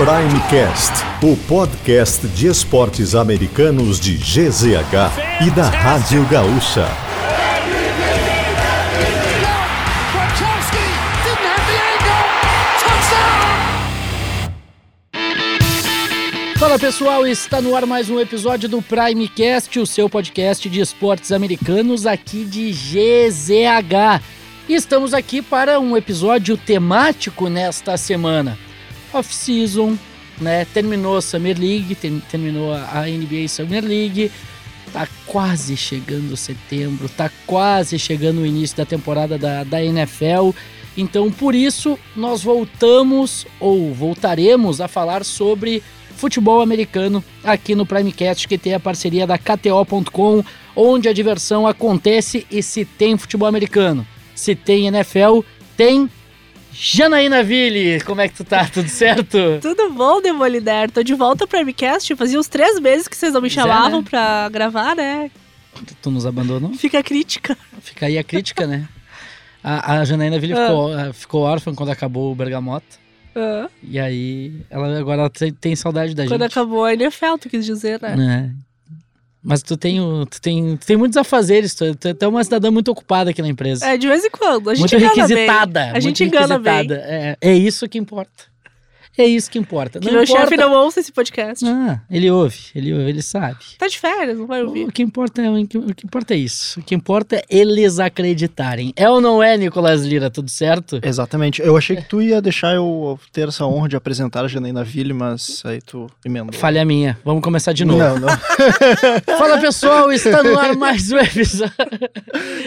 Primecast, o podcast de esportes americanos de GZH e da Rádio Gaúcha. Fala pessoal, está no ar mais um episódio do Primecast, o seu podcast de esportes americanos aqui de GZH. Estamos aqui para um episódio temático nesta semana. Off-season, né? Terminou a Summer League, ter- terminou a NBA Summer League. Tá quase chegando setembro, tá quase chegando o início da temporada da, da NFL. Então, por isso, nós voltamos ou voltaremos a falar sobre futebol americano aqui no Primecast, que tem a parceria da KTO.com, onde a diversão acontece e se tem futebol americano. Se tem NFL, tem Janaína Ville. Como é que tu tá? Tudo certo? Tudo bom, Demolider? Tô de volta pro Mcast. Fazia uns três meses que vocês não me é, chamavam né? pra gravar, né? Tu nos abandonou? Fica a crítica. Fica aí a crítica, né? A, a Janaína Ville Ah. ficou, ah, ficou órfã quando acabou o Bergamota. Ah, E aí, ela agora ela tem, tem saudade da quando gente. acabou a NFL, tu quis dizer, né? né? Mas tu tem, tu tem, tu tem muitos afazeres, tu, tu, é uma cidadã muito ocupada aqui na empresa. É, de vez em quando. A gente muito engana requisitada. bem. A gente engana bem. É, é isso que importa. É isso que importa. Que não meu importa... chefe não ouça esse podcast. Ah, ele ouve, ele ouve, ele sabe. Tá de férias, não vai ouvir. O que importa é o que, o que importa é isso. O que importa é eles acreditarem. É ou não é, Nicolas Lira? Tudo certo? Exatamente. Eu achei que tu ia deixar eu ter essa honra de apresentar a Janaína Ville, mas aí tu emendou. Falha minha. Vamos começar de novo. Não, não. Fala pessoal, está no ar mais um episódio.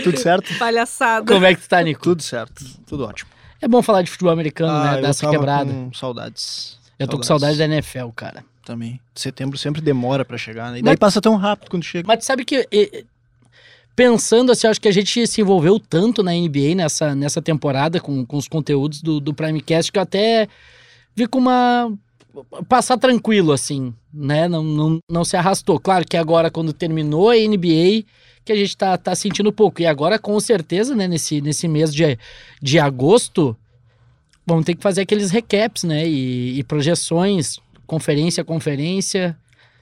Tudo certo? Palhaçada. Como é que tu tá, Nico? Tudo certo. Tudo ótimo. É bom falar de futebol americano, Ah, né? Dessa quebrada. com saudades. Eu tô com saudade da NFL, cara. Também. Setembro sempre demora pra chegar, né? E Mas- daí passa tão rápido quando chega. Mas sabe que, e- pensando assim, acho que a gente se envolveu tanto na NBA nessa, nessa temporada com, com os conteúdos do, do Primecast que eu até vi com uma. passar tranquilo, assim, né? Não, não, não se arrastou. Claro que agora, quando terminou a NBA, que a gente tá, tá sentindo pouco. E agora, com certeza, né, nesse, nesse mês de, de agosto, vamos ter que fazer aqueles recaps, né? E, e projeções, conferência a conferência.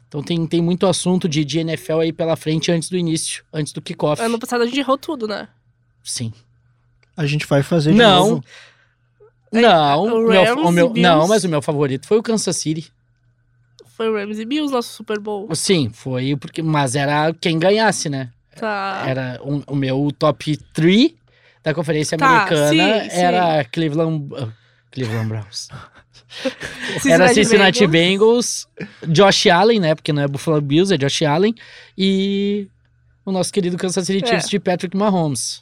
Então tem, tem muito assunto de, de NFL aí pela frente antes do início, antes do kickoff. Ano passado a gente errou tudo, né? Sim. A gente vai fazer de Não. novo. Não, o o meu, o meu- não, mas o meu favorito foi o Kansas City. Foi o Rams e Bills, nosso Super Bowl. Sim, foi porque, mas era quem ganhasse, né? Tá. Era um- o meu top 3 da conferência Tá, americana sim, sim. era Cleveland, ah, Cleveland Browns. Era Cincinnati Bengals. Bengals, Josh Allen, né? Porque não é Buffalo Bills, é Josh Allen e o nosso querido Kansas City É. Chiefs de Patrick Mahomes.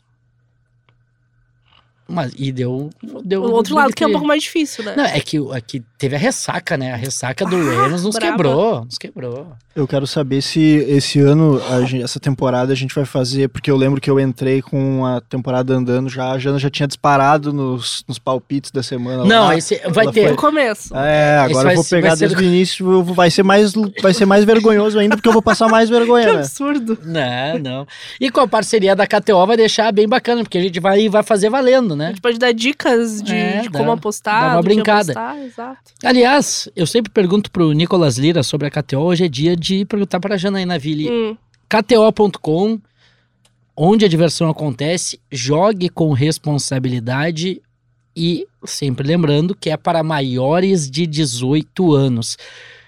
Mas e deu deu O outro lado que é um pouco mais difícil, né? Não, é que, é que teve a ressaca, né? A ressaca do Ah, Rams nos quebrou, nos quebrou. Eu quero saber se esse ano, a gen- essa temporada, a gente vai fazer, porque eu lembro que eu entrei com a temporada andando já, a Jana já tinha disparado nos, nos palpites da semana. Não, lá. esse vai ter. No começo. É, agora eu vou pegar desde o início, vai ser, mais, vai ser mais vergonhoso ainda, porque eu vou passar mais Que vergonha, né? absurdo. Não, não. E com a parceria da KTO vai deixar bem bacana, porque a gente vai, vai fazer valendo, A né? gente pode dar dicas de, É, de dá- como apostar, dá uma que brincada. apostar, exato. Aliás, eu sempre pergunto pro Nicolas Lira sobre a KTO, hoje é dia de perguntar pra Janaína Ville. Hum, KTO.com, onde a diversão acontece, jogue com responsabilidade e sempre lembrando que é para maiores de 18 anos.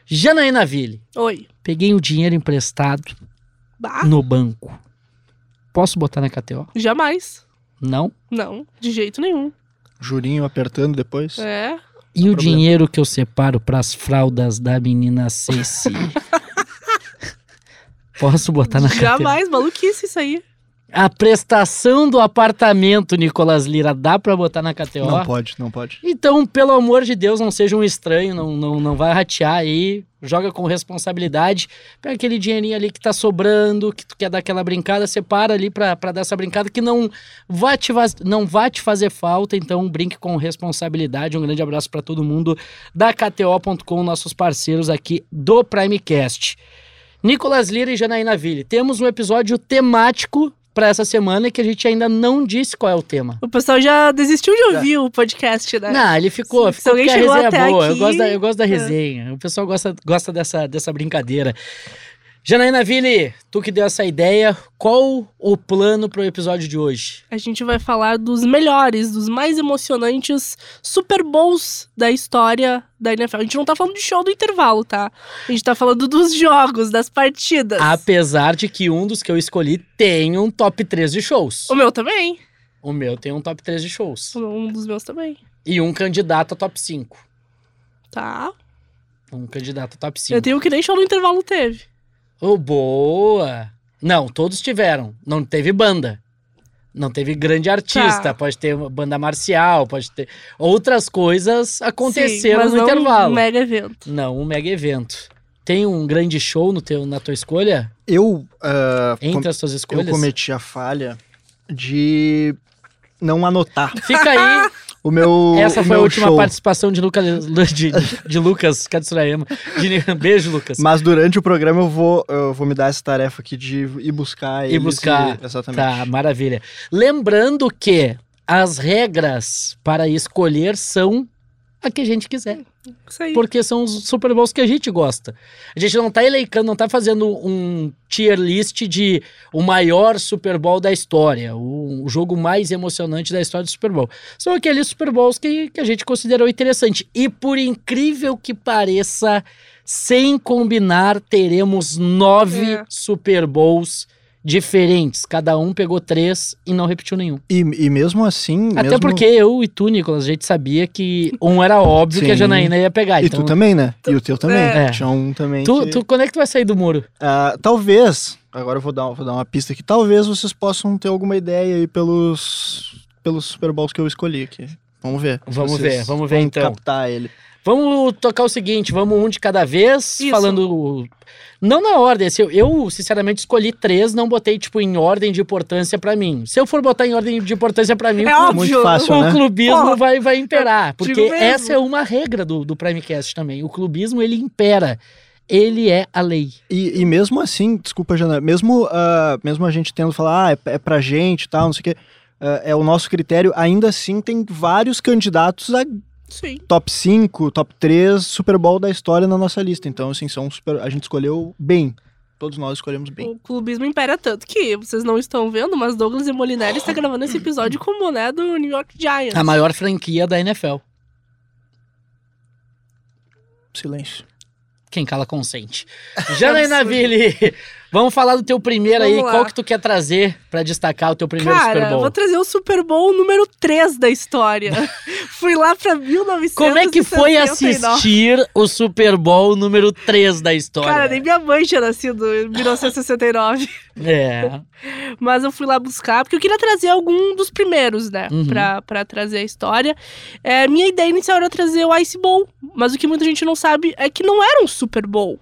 Janaína Ville, Oi. peguei o dinheiro emprestado Bah, no banco. Posso botar na KTO? jamais. Não. Não, de jeito nenhum. Jurinho apertando depois. É. E o problema. dinheiro que eu separo para as fraldas da menina Ceci? Posso botar na KTO? Jamais, maluquice isso aí. A prestação do apartamento, Nicolas Lira, dá pra botar na KTO? Não pode, não pode. Então, pelo amor de Deus, não seja um estranho, não, não, não vai ratear aí, joga com responsabilidade, pega aquele dinheirinho ali que tá sobrando, que tu quer dar aquela brincada, separa ali pra, pra dar essa brincada que não vai, te, não vai te fazer falta, então brinque com responsabilidade. Um grande abraço pra todo mundo da KTO.com, nossos parceiros aqui do Primecast. Nicolas Lira e Janaína Ville, temos um episódio temático pra essa semana e que a gente ainda não disse qual é o tema. O pessoal já desistiu de ouvir o podcast, né? Não, ele ficou, Se- se ficou alguém porque a chegou resenha é até boa. Eu aqui, gosto da, eu gosto da é. resenha. O pessoal gosta, gosta dessa, dessa brincadeira. Janaína Ville, tu que deu essa ideia, qual o plano pro episódio de hoje? A gente vai falar dos melhores, dos mais emocionantes Super Bowls da história da NFL. A gente não tá falando de show do intervalo, tá? A gente tá falando dos jogos, das partidas. Apesar de que um dos que eu escolhi tem um top 3 de shows. O meu também. O meu tem um top 3 de shows. Um dos meus também. E um candidato a top 5. Tá. Um candidato a top 5. Eu tenho que nem show do intervalo teve. Oh, boa! Não, todos tiveram. Não teve banda. Não teve grande artista. Tá. Pode ter uma banda marcial, pode ter. Outras coisas aconteceram Sim, mas no não intervalo. Um mega evento. Não, um mega evento. Tem um grande show no teu, na tua escolha? Eu, ah, Entre com- as tuas eu escolhas? cometi a falha de não anotar Fica aí. o meu Essa o foi a meu última show. participação de, Luca, de, de Lucas Katsurayama. De- Beijo, Lucas. Mas durante o programa eu vou, eu vou me dar essa tarefa aqui de ir buscar E buscar. e- exatamente. Tá, maravilha. Lembrando que as regras para escolher são a que a gente quiser. Porque são os Super Bowls que a gente gosta. A gente não tá eleicando, não tá fazendo um tier list de o maior Super Bowl da história, o, o jogo mais emocionante da história do Super Bowl. São aqueles Super Bowls que, que a gente considerou interessante. E por incrível que pareça, sem combinar, teremos nove É. Super Bowls diferentes. Cada um pegou três e não repetiu nenhum. E, e mesmo assim. Até mesmo... porque eu e tu, Nicolas, a gente sabia que um era óbvio que a Sim. Janaína ia pegar. E então... tu também, né? E o teu também. É. Tinha um também. Tu, que- tu, quando é que tu vai sair do muro? Ah, talvez, agora eu vou dar, vou dar uma pista aqui, talvez vocês possam ter alguma ideia aí pelos, pelos Super Bowls que eu escolhi aqui. Vamos ver. Vamos ver, vamos ver vão então. captar ele. Vamos tocar o seguinte, vamos um de cada vez, Isso. falando... Não na ordem, assim, eu, sinceramente escolhi três, não botei, tipo, em ordem de importância pra mim. Se eu for botar em ordem de importância pra mim, É o, óbvio. Muito fácil, o né? clubismo Pô, vai, vai imperar. Porque essa é uma regra do, do Primecast também. O clubismo, ele impera. Ele é a lei. E, e mesmo assim, desculpa, Jana, mesmo, ah, mesmo a gente tendo falar, ah, é, é pra gente e tal, não sei o quê, ah, é o nosso critério, ainda assim tem vários candidatos a Sim. top 5, top 3 Super Bowl da história na nossa lista. Então, assim, são super, a gente escolheu bem. Todos nós escolhemos bem. O clubismo impera tanto que vocês não estão vendo, mas Douglas e Molinari está gravando esse episódio como, né, do New York Giants. A maior franquia da NFL. Silêncio. Quem cala consente. Janaína Ville, vamos falar do teu primeiro aí. Vamos lá. Qual que tu quer trazer pra destacar o teu primeiro Cara, Super Bowl? vou trazer o Super Bowl número 3 da história. Fui lá pra 1969. Como é que foi assistir o Super Bowl número 3 da história? Cara, nem minha mãe tinha nascido em 1969. É. Mas eu fui lá buscar, porque eu queria trazer algum dos primeiros, né? Uhum. Pra, pra trazer a história. É, minha ideia inicial era trazer o Ice Bowl. Mas o que muita gente não sabe é que não era um Super Bowl.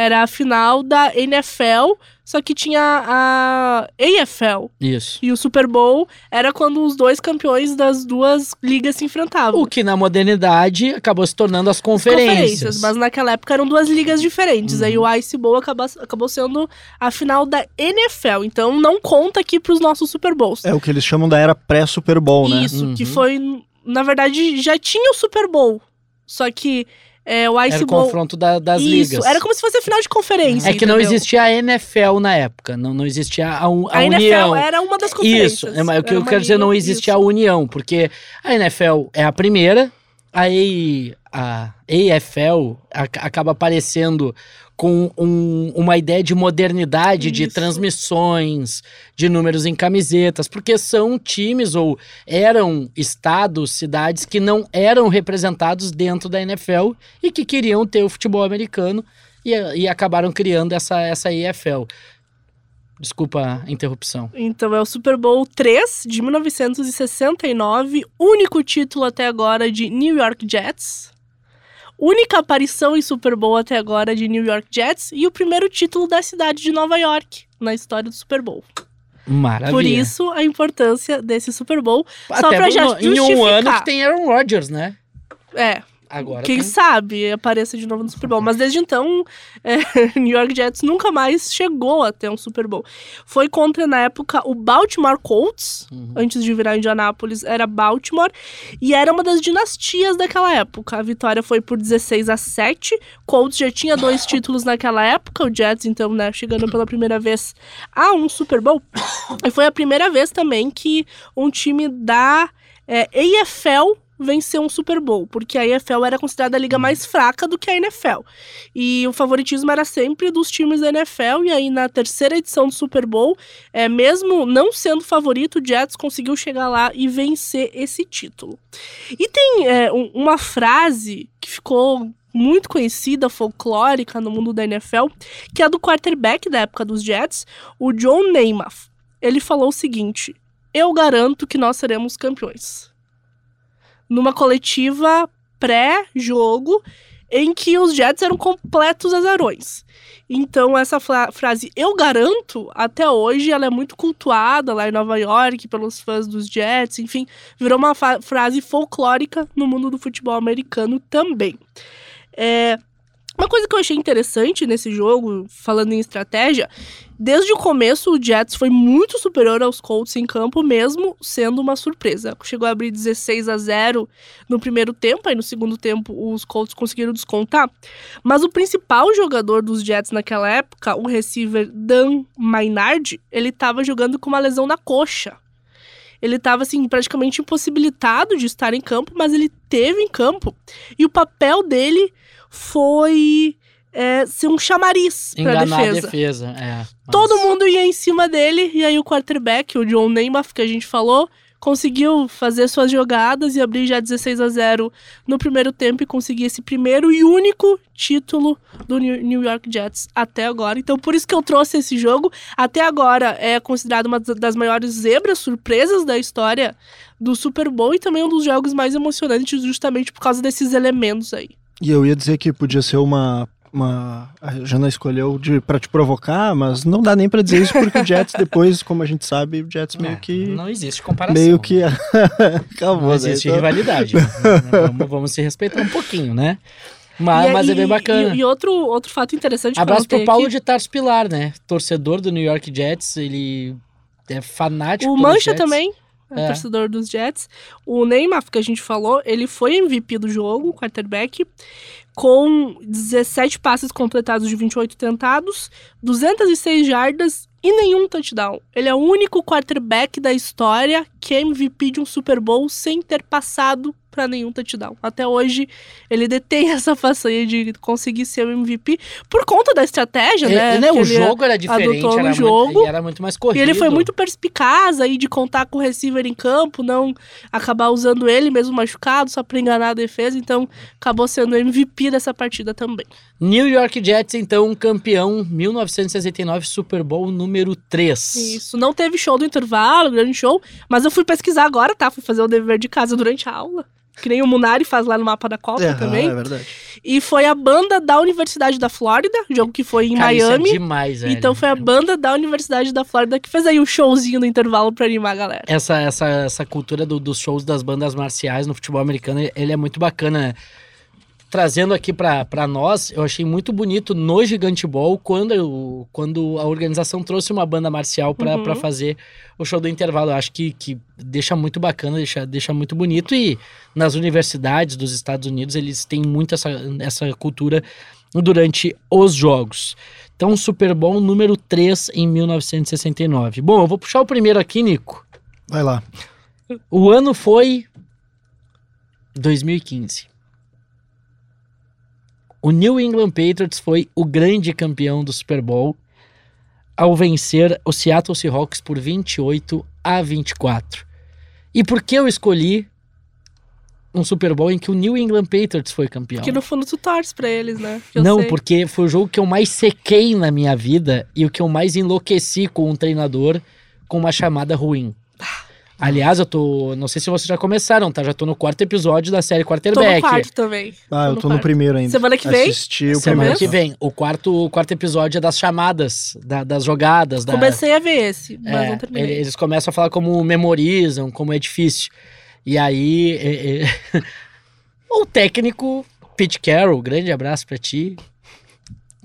Era a final da NFL, só que tinha a AFL. Isso. E o Super Bowl era quando os dois campeões das duas ligas se enfrentavam. O que na modernidade acabou se tornando as conferências. mas naquela época eram duas ligas diferentes. Uhum. Aí o Ice Bowl acabou, acabou sendo a final da NFL. Então não conta aqui pros nossos Super Bowls. É o que eles chamam da era pré-Super Bowl, né? Isso, que Uhum. foi, na verdade, já tinha o Super Bowl. Só que é, o Ice Era o Bowl. confronto da- das Isso, ligas. era como se fosse a final de conferência. É que não existia a NFL na época, não, não existia a, a A, união. NFL era uma das conferências. Isso, é, mas o que eu quero dizer, não existia a isso. união, porque a NFL é a primeira, a AFL ac- acaba aparecendo com um- uma ideia de modernidade, de Isso. transmissões, de números em camisetas, porque são times ou eram estados, cidades que não eram representados dentro da NFL e que queriam ter o futebol americano e, e acabaram criando essa, essa EFL. Desculpa a interrupção. Então é o Super Bowl 3 de 1969, único título até agora de New York Jets. Única aparição em Super Bowl até agora de New York Jets e o primeiro título da cidade de Nova York na história do Super Bowl. Maravilha. Por isso a importância desse Super Bowl. Só Até pra já no- em um justificar. ano que tem Aaron Rodgers, né? É, Agora quem tem- sabe apareça de novo no Super Bowl. Mas desde então, é, New York Jets nunca mais chegou a ter um Super Bowl. Foi contra, na época, o Baltimore Colts. Uhum. Antes de virar Indianápolis, era Baltimore. E era uma das dinastias daquela época. A vitória foi por 16 a 7. Colts já tinha dois títulos naquela época. O Jets, então, né, chegando pela primeira vez a um Super Bowl. E foi a primeira vez também que um time da é, AFL venceu um Super Bowl, porque a AFL era considerada a liga mais fraca do que a NFL. E o favoritismo era sempre dos times da NFL, e aí na terceira edição do Super Bowl, é, mesmo não sendo favorito, o Jets conseguiu chegar lá e vencer esse título. E tem é, um- uma frase que ficou muito conhecida, folclórica no mundo da NFL, que é do quarterback da época dos Jets, o John Namath. Ele falou o seguinte: Eu garanto que nós seremos campeões. Numa coletiva pré-jogo em que os Jets eram completos azarões. Então, essa fra- frase, eu garanto, até hoje, ela é muito cultuada lá em Nova York pelos fãs dos Jets, enfim, virou uma frase folclórica no mundo do futebol americano também. É, uma coisa que eu achei interessante nesse jogo, falando em estratégia, desde o começo o Jets foi muito superior aos Colts em campo, mesmo sendo uma surpresa. Chegou a abrir 16 a 0 no primeiro tempo, aí no segundo tempo os Colts conseguiram descontar. Mas o principal jogador dos Jets naquela época, o receiver Dan Maynard, ele estava jogando com uma lesão na coxa. Ele estava assim praticamente impossibilitado de estar em campo, mas ele teve em campo e o papel dele foi é, ser um chamariz para defesa. a defesa. É, Todo mundo ia em cima dele, e aí o quarterback, o John Namath, que a gente falou, conseguiu fazer suas jogadas e abrir já 16 a 0 no primeiro tempo e conseguir esse primeiro e único título do New New York Jets até agora. Então, por isso que eu trouxe esse jogo. Até agora é considerado uma das maiores zebras, surpresas da história do Super Bowl e também um dos jogos mais emocionantes, justamente por causa desses elementos aí. E eu ia dizer que podia ser uma. uma a Jana escolheu de, pra te provocar, mas não dá nem pra dizer isso porque o Jets depois, como a gente sabe, o Jets meio É, que. Não existe comparação. Meio que. Acabou, Não né? existe Então- rivalidade. vamos, vamos se respeitar um pouquinho, né? Mas, E- mas é bem bacana. E, e outro, outro fato interessante que eu Abraço pro Paulo aqui, de Tarso Pilar, né? Torcedor do New York Jets, ele é fanático O Mancha Jets. também, é, É. torcedor dos Jets. O Neymar, que a gente falou, ele foi MVP do jogo, quarterback, com 17 passes completados de 28 tentados, 206 jardas e nenhum touchdown. Ele é o único quarterback da história que é MVP de um Super Bowl sem ter passado para nenhum touchdown. Até hoje, ele detém essa façanha de conseguir ser o MVP por conta da estratégia, É, né? né, o jogo era diferente, adotou no era, jogo. Muito, era muito mais corrido. E ele foi muito perspicaz aí de contar com o receiver em campo, não acabar usando ele mesmo machucado, só pra enganar a defesa. Então, acabou sendo MVP dessa partida também. New York Jets, então, campeão 1969 Super Bowl número 3. Isso. Não teve show do intervalo, grande show, mas eu fui pesquisar agora, tá? Fui fazer o dever de casa durante a aula. Que nem o Munari faz lá no mapa da Copa É, também. é verdade. E foi a banda da Universidade da Flórida, jogo que foi em Cara, isso é Miami. demais, velho. então foi a banda da Universidade da Flórida que fez aí o showzinho no intervalo pra animar a galera. essa, essa, essa cultura do- dos shows das bandas marciais no futebol americano, ele é muito bacana. né? Trazendo aqui pra pra nós, eu achei muito bonito no Gigante Ball quando, eu- quando a organização trouxe uma banda marcial pra Uhum. pra fazer o show do intervalo. Eu acho que, que deixa muito bacana, deixa, deixa muito bonito. E nas universidades dos Estados Unidos, eles têm muito essa, essa cultura durante os jogos. Então, Super Bowl número 3 em 1969. Bom, eu vou puxar o primeiro aqui, Nico. Vai lá. O ano foi 2015. O New England Patriots foi o grande campeão do Super Bowl ao vencer o Seattle Seahawks por 28 a 24. E por que eu escolhi um Super Bowl em que o New England Patriots foi campeão? Que no fundo tu torce pra eles, né? Eu Não, sei. porque foi o jogo que eu mais sequei na minha vida e o que eu mais enlouqueci com um treinador com uma chamada ruim. Aliás, eu tô. Não sei se vocês já começaram, tá? Já tô no quarto episódio da série Tô no Quarterback. quarto também. Ah, eu tô no quarto. primeiro ainda. Semana que vem? Assisti o Semana primeiro. que vem. O quarto, o quarto episódio é das chamadas, da- das jogadas. Da, Comecei a ver esse, mas é, não terminei. eles começam a falar como memorizam, como é difícil. E aí. é, é, o técnico Pete Carroll. Grande abraço pra ti.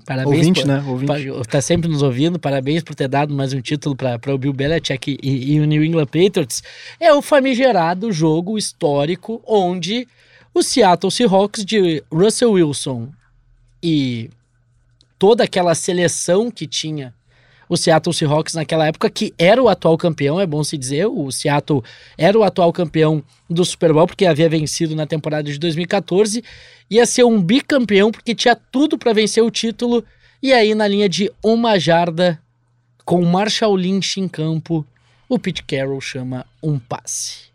Parabéns Ouvinte, por, né? Ouvinte. tá sempre nos ouvindo. Parabéns por ter dado mais um título para o Bill Belichick e, e o New England Patriots. É o famigerado jogo histórico onde o Seattle Seahawks de Russell Wilson e toda aquela seleção que tinha o Seattle Seahawks naquela época, que era o atual campeão, é bom se dizer, o Seattle era o atual campeão do Super Bowl, porque havia vencido na temporada de 2014, ia ser um bicampeão, porque tinha tudo para vencer o título, e aí na linha de uma jarda, com o Marshall Lynch em campo, o Pete Carroll chama um passe.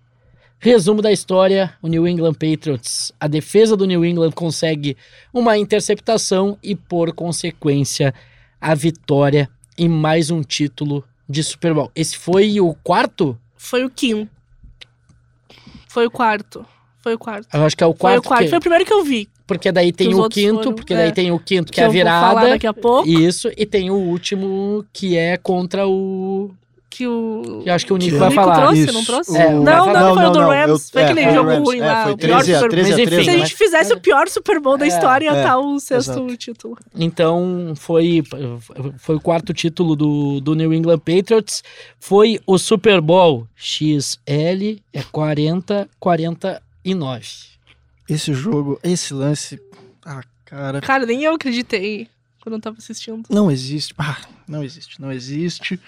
Resumo da história: o New England Patriots, a defesa do New England consegue uma interceptação e, por consequência, a vitória e mais um título de Super Bowl. Esse foi o quarto? Foi o quinto. Foi o quarto. Foi o quarto. Eu acho que é o Foi quarto. o quarto. que- Foi o primeiro que eu vi. porque daí tem o quinto, foram- porque daí é. tem o quinto, que, Que é a eu vou falar virada. daqui a pouco. Isso, e tem o último que é contra o. Que o. Que eu acho que o Nico Que vai o Nico falar. trouxe, Isso. não trouxe? É, não, não, falar. foi o do Não, não, Rams. eu- foi é, aquele foi o jogo Rams. ruim É, lá. foi o pior 13 a Super 13 a Mas 13, Se a gente fizesse o pior Super Bowl da É, história, ia é, estar o sexto exato. título. Então foi, foi o quarto título do, do New England Patriots. Foi o Super Bowl XL, é 40, 49. Esse jogo, esse lance. Ah, cara. Cara, nem eu acreditei quando eu tava assistindo. Não existe. Ah, não existe. Não existe.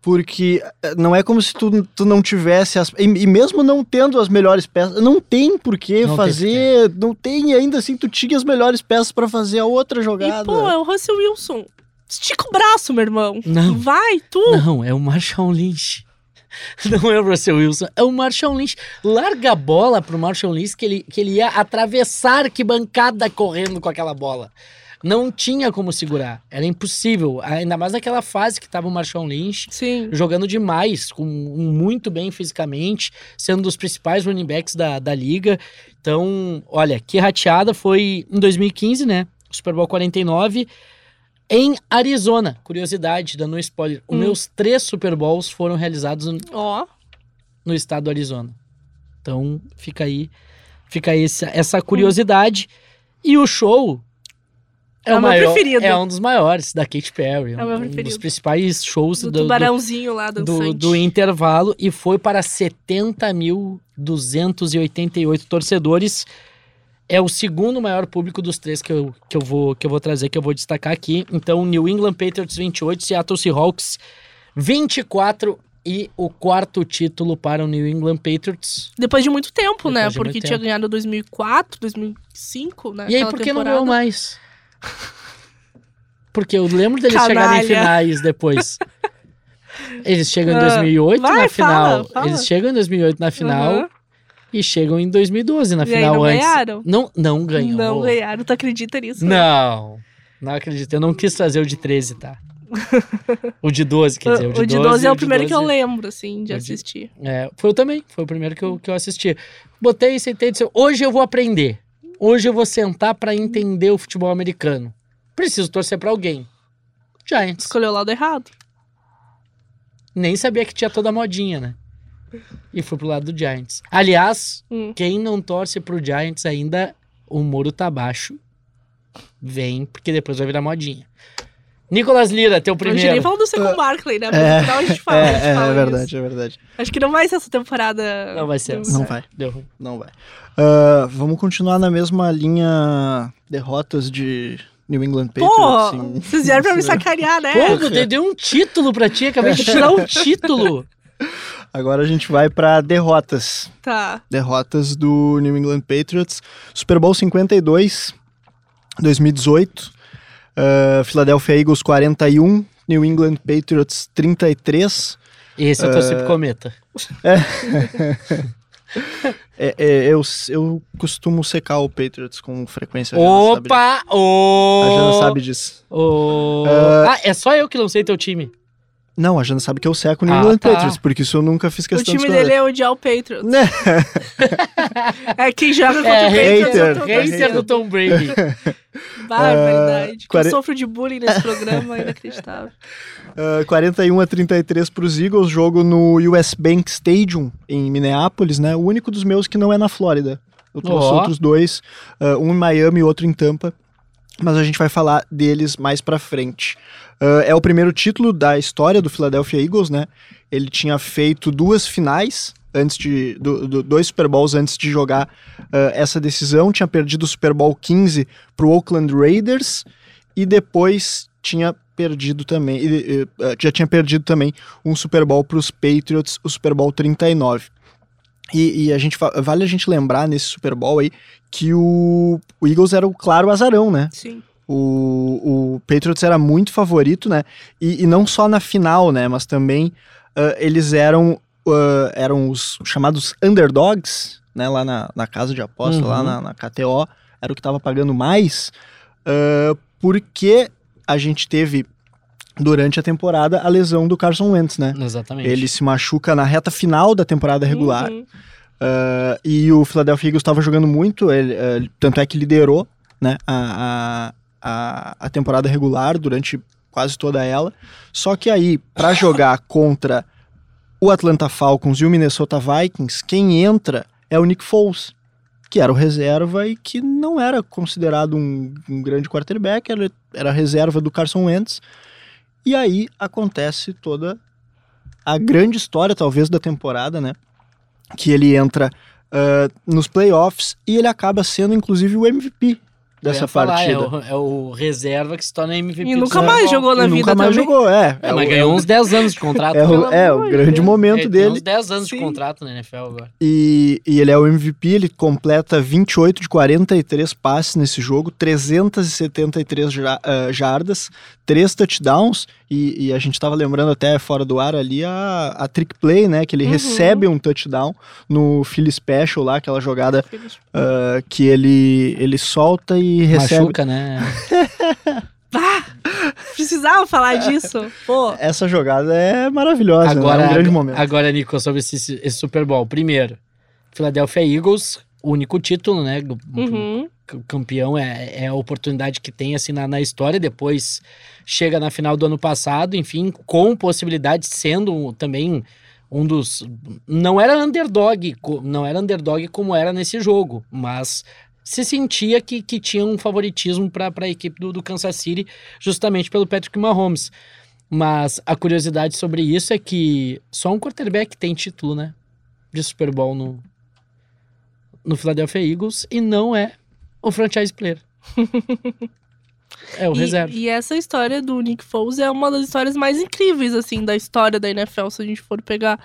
Porque eh, não é como se tu, tu não tivesse as. E, e mesmo não tendo as melhores peças, não tem por que Não tem fazer. Não tem, e ainda assim tu tinha as melhores peças pra fazer a outra jogada. E, pô, é o Russell Wilson. Estica o braço, meu irmão. Não. Vai, tu. Não, é o Marshall Lynch. Não é o Russell Wilson, é o Marshall Lynch. Larga a bola pro Marshall Lynch que ele, que ele ia atravessar que bancada correndo com aquela bola. Não tinha como segurar, era impossível. Ainda mais naquela fase que tava o Marshall Lynch Sim. jogando demais, com muito bem fisicamente, sendo um dos principais running backs da, da liga. Então, olha, que rateada foi em 2015, né? Super Bowl 49 em Arizona. Curiosidade, dando um spoiler. Os Hum. meus três Super Bowls foram realizados no- Ó. no estado do Arizona. Então, fica aí, fica aí essa, essa curiosidade. E o show é, É o o meu maior, preferido. é um dos maiores da Katy Perry. É meu um dos principais shows Do do, do, tubarãozinho lá do, do intervalo e foi para 70.288 torcedores. É o segundo maior público dos três que eu, que, eu vou, que eu vou trazer, que eu vou destacar aqui. Então, New England Patriots 28, Seattle Seahawks 24 e o quarto título para o New England Patriots. Depois de muito tempo, né? Depois de Porque tinha tempo. ganhado 2004, 2005, né? e aí, por que não ganhou mais? Porque eu lembro deles chegarem em Canalha. finais depois. Eles chegam em Ah, 2008 vai, na final. fala, fala. Eles chegam em 2008 na final. Aham. E chegam em 2012 na E aí final não antes. ganharam? Não, não ganhou. Não ganharam, tu acredita nisso? Não, não acredito. Eu não quis trazer o de 13, tá? o de 12, quer dizer. O de, o de 12, é o de primeiro que eu 12. lembro, assim, de O de- assistir. É, foi eu também, foi o primeiro que eu, que eu assisti. Botei, sentei e disse, hoje eu vou aprender. Hoje eu vou sentar pra entender o futebol americano. Preciso torcer pra alguém. Giants. Escolheu o lado errado. Nem sabia que tinha toda a modinha, né? E fui pro lado do Giants. Aliás, Hum. quem não torce pro Giants ainda, o muro tá baixo. Vem, porque depois vai virar modinha. Nicolas Lira, teu A gente nem primeiro. falou do Second Barkley, né? Mas É, no final a gente fala. a gente É, é, é isso. verdade, é verdade. Acho que não vai ser essa temporada. Não vai ser. Não vai, Deu ruim. não vai. Ah, vamos continuar na mesma linha derrotas de New England Pô, Patriots. em- vocês vieram pra me sacanear, né? Pô, eu dei um título pra ti, acabei de tirar um título. Agora a gente vai pra derrotas. Tá. Derrotas do New England Patriots. Super Bowl 52, 2018. ah, Philadelphia Eagles 41, New England Patriots 33. Esse eu torci pro Cometa. É, é, eu, eu costumo secar o Patriots com frequência. a Jana sabe Opa! disso. A Jana sabe disso. Ô! Ah. Ah, é só eu que não sei teu time. Não, a Jana sabe que eu seco o New Ah, England tá. Patriots, porque isso eu nunca fiz O questão time de dele é odiar o Patriots. Né? É quem joga contra É, o Patriots. hater, tô Hater torcendo. do Tom Brady. Barbaridade. Ah, quare- Eu sofro de bullying nesse programa, é inacreditável. Ah, 41 a 33 para os Eagles, jogo no US Bank Stadium, em Minneapolis, né? O único dos meus que não é na Flórida. Eu trouxe Ó. outros dois, ah, um em Miami e outro em Tampa, mas a gente vai falar deles mais pra frente. Ah, é o primeiro título da história do Philadelphia Eagles, né? Ele tinha feito duas finais antes de do- do- dois Super Bowls antes de jogar ah, essa decisão, tinha perdido o Super Bowl 15 pro Oakland Raiders e depois tinha perdido também, e, ah, já tinha perdido também um Super Bowl para os Patriots, o Super Bowl 39. E, e a gente vale a gente lembrar nesse Super Bowl aí que o, o Eagles era o claro azarão, né? Sim. O, o Patriots era muito favorito, né? E, e não só na final, né? Mas também ah, eles eram, ah, eram os chamados underdogs, né? Lá na, na casa de aposta, Uhum. lá na, na KTO, era o que estava pagando mais, ah, porque a gente teve durante a temporada a lesão do Carson Wentz, né? Exatamente. Ele se machuca na reta final da temporada regular. Uhum. Uh, e o Philadelphia Eagles estava jogando muito, ele, uh, tanto é que liderou né, a, a, a, temporada regular durante quase toda ela. Só que aí, para jogar contra o Atlanta Falcons e o Minnesota Vikings, quem entra é o Nick Foles, que era o reserva e que não era considerado um, um grande quarterback, era, era reserva do Carson Wentz. E aí acontece toda a grande história, talvez, da temporada, né? que ele entra ah, nos playoffs e ele acaba sendo inclusive o MVP dessa falar, partida. É o, é o reserva que se torna MVP. E nunca mais jogou na E vida nunca mais também. jogou, é. É, é mas o- ganhou é uns 10 anos de contrato. é, o, pelo é, o de grande momento Ele tem dele. uns 10 anos de Sim. contrato na NFL agora. E, e ele é o MVP, ele completa 28 de 43 passes nesse jogo, 373 ja- ah, jardas, 3 touchdowns, e, e a gente tava lembrando até fora do ar ali a, a trick play, né? Que ele Uhum. recebe um touchdown no Philly Special lá, aquela jogada ah, que ele, ele solta e recebe. Machuca, né? Precisava falar disso. Pô, Essa jogada é maravilhosa, agora, né? é um grande momento. agora, Nico, sobre esse, esse Super Bowl. Primeiro, Philadelphia Eagles, único título, né? uhum. Campeão é, é a oportunidade que tem assim na, na história. Depois chega na final do ano passado, enfim, com possibilidade, sendo também um dos. Não era underdog, não era underdog como era nesse jogo, mas se sentia que, que tinha um favoritismo para a equipe do, do Kansas City, justamente pelo Patrick Mahomes. Mas a curiosidade sobre isso é que só um quarterback tem título, né? De Super Bowl no, no Philadelphia Eagles e não é o franchise player. é o E- reserva. E, essa história do Nick Foles é uma das histórias mais incríveis, assim, da história da NFL, se a gente for pegar.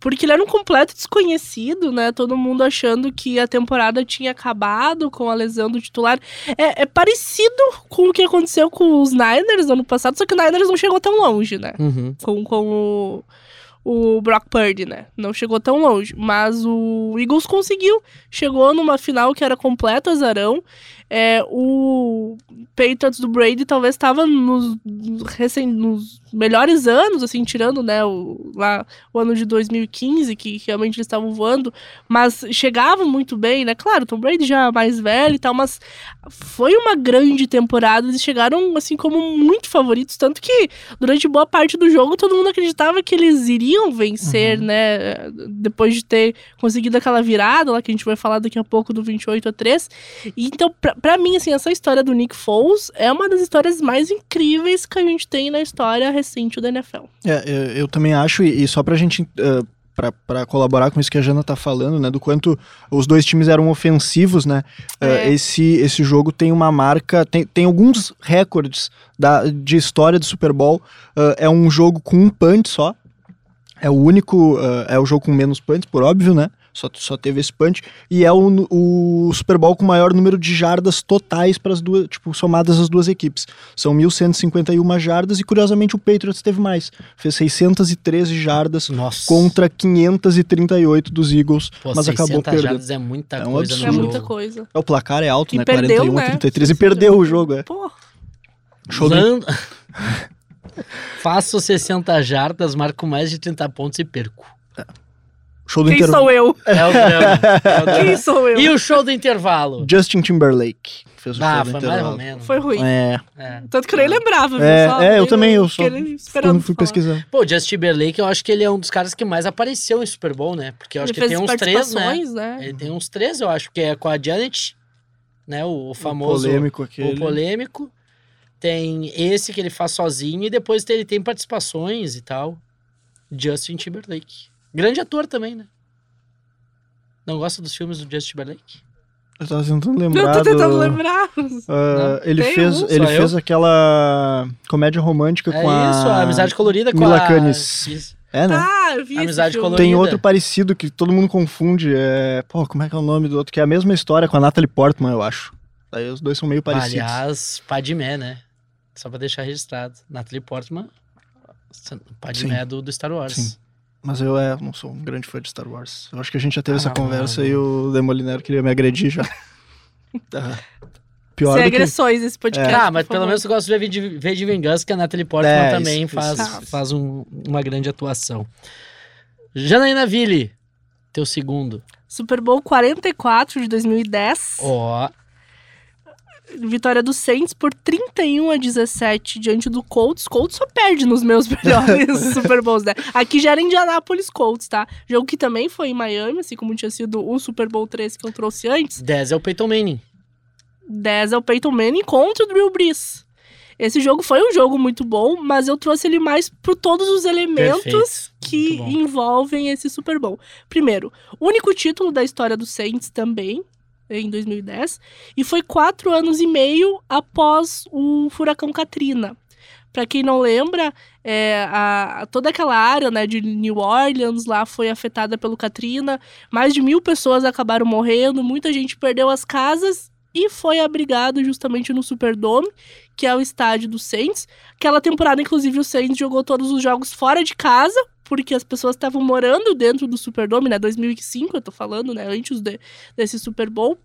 Porque ele era um completo desconhecido, né? Todo mundo achando que a temporada tinha acabado com a lesão do titular. É, é parecido com o que aconteceu com os Niners no ano passado, só que o Niners não chegou tão longe, né? Uhum. com, com o, o Brock Purdy, né? Não chegou tão longe. Mas o Eagles conseguiu. Chegou numa final que era completo azarão. É, o Patriots do Brady talvez estava nos, recém, nos melhores anos, assim, tirando, né, o, lá, o ano de 2015, que realmente eles estavam voando, mas chegavam muito bem, né? Claro, Tom Brady já mais velho e tal, mas foi uma grande temporada, eles chegaram, assim, como muito favoritos, tanto que durante boa parte do jogo todo mundo acreditava que eles iriam vencer, né, depois de ter conseguido aquela virada lá que a gente vai falar daqui a pouco do 28 a 3. E, então, pra, pra mim, assim, essa história do Nick Foles é uma das histórias mais incríveis que a gente tem na história recente da NFL. É, eu, eu também acho, e, e só pra gente. Uh, pra, pra colaborar com isso que a Jana tá falando, né? Do quanto os dois times eram ofensivos, né? uh, É. esse, esse jogo tem uma marca. Tem, tem alguns recordes da, de história do Super Bowl. Uh, é um jogo com um punch só. É o único. uh, é o jogo com menos punts, por óbvio, né? Só, só teve esse punch. E é o, o Super Bowl com o maior número de jardas totais para as duas, tipo, somadas as duas equipes. São 1.151 jardas e, curiosamente, o Patriots teve mais. Fez 613 jardas Nossa. contra 538 dos Eagles, Pô, mas acabou 600 perdendo. jardas é muita É um coisa absurdo. É muita coisa. O placar é alto, E né? perdeu, 41 né? 33 e perdeu o jogo, é. Pô, Show Faço 60 jardas, marco mais de 30 pontos e perco. Show do Quem intervalo. sou eu? É o drama. É o drama. Quem sou eu? E o show do intervalo? Justin Timberlake fez o Ah, show do foi mais intervalo. ou menos. Foi ruim. É, É. Tanto que eu nem lembrava, viu? é, Só é, eu também, eu só fui falar. pesquisar. Pô, Justin Timberlake, eu acho que ele é um dos caras que mais apareceu em Super Bowl, né? Porque eu acho Ele que fez tem uns três, né? né? Ele tem uns três, eu acho, que é com a Janet, né? O, o famoso... O polêmico aquele. O polêmico. Tem esse que ele faz sozinho e depois ele tem participações e tal. Justin Timberlake. Grande ator também, né? Não gosta dos filmes do Justin Timberlake? Eu tava tentando Eu lembrar tô tentando do- lembrar. Ah, ele Tem fez, um, ele eu. fez aquela comédia romântica É com a isso, a Amizade Colorida com Mila a... Kunis. Isso. É, né? Ah, eu vi esse Amizade filme. colorida. Tem outro parecido que todo mundo confunde. É... Pô, como é que é o nome do outro? Que é a mesma história com a Natalie Portman, eu acho. Daí os dois são meio parecidos. Aliás, Padmé, né? Só pra deixar registrado. Natalie Portman, Padmé Sim. do, do Star Wars. Sim. Mas eu é, não sou um grande fã de Star Wars. Eu acho que a gente já teve Ah, essa conversa mano. e o Demoliner queria me agredir já. Tá. Pior Sem do que... agressões esse podcast. Ah, mas pelo menos eu gosto de ver de, ver de vingança, que a Natalie Portman É, também isso, faz, isso, faz um- uma grande atuação. Janaína Ville, teu segundo. Super Bowl 44 de 2010. Ó, Vitória do Saints por 31 a 17 diante do Colts. Colts só perde nos meus melhores Super Bowls, né? Aqui já era Indianapolis Colts, tá? Jogo que também foi em Miami, assim como tinha sido o Super Bowl 3 que eu trouxe antes. 10 é o Peyton Manning. 10 é o Peyton Manning contra o Drew Brees. Esse jogo foi um jogo muito bom, mas eu trouxe ele mais por todos os elementos Perfeito. que envolvem esse Super Bowl. Primeiro, único título da história do Saints também, em 2010, e foi quatro anos e meio após o furacão Katrina. Pra quem não lembra, é, a- a- toda aquela área né, de New Orleans lá foi afetada pelo Katrina. Mais de mil pessoas acabaram morrendo, muita gente perdeu as casas e foi abrigado justamente no Superdome, que é o estádio do Saints. Aquela temporada, inclusive, o Saints jogou todos os jogos fora de casa, porque as pessoas estavam morando dentro do Superdome, né? 2005, eu tô falando, né? Antes de- desse Super Bowl.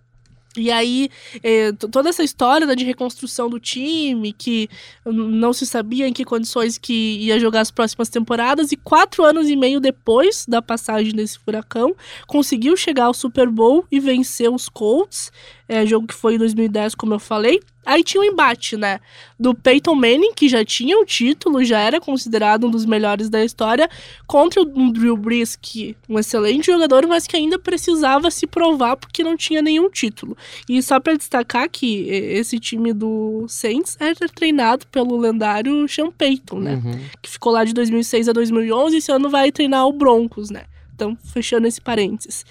E aí, eh, toda essa história né, de reconstrução do time, que não se sabia em que condições que ia jogar as próximas temporadas, e quatro anos e meio depois da passagem desse furacão, conseguiu chegar ao Super Bowl e vencer os Colts, é, jogo que foi em 2010, como eu falei. Aí tinha um embate, né? Do Peyton Manning, que já tinha o título, já era considerado um dos melhores da história, contra o Drew Brees, que um excelente jogador, mas que ainda precisava se provar porque não tinha nenhum título. E só pra destacar que esse time do Saints era treinado pelo lendário Sean Payton, né? Uhum. que ficou lá de 2006 a 2011, e esse ano vai treinar o Broncos, né? Então, fechando esse parênteses.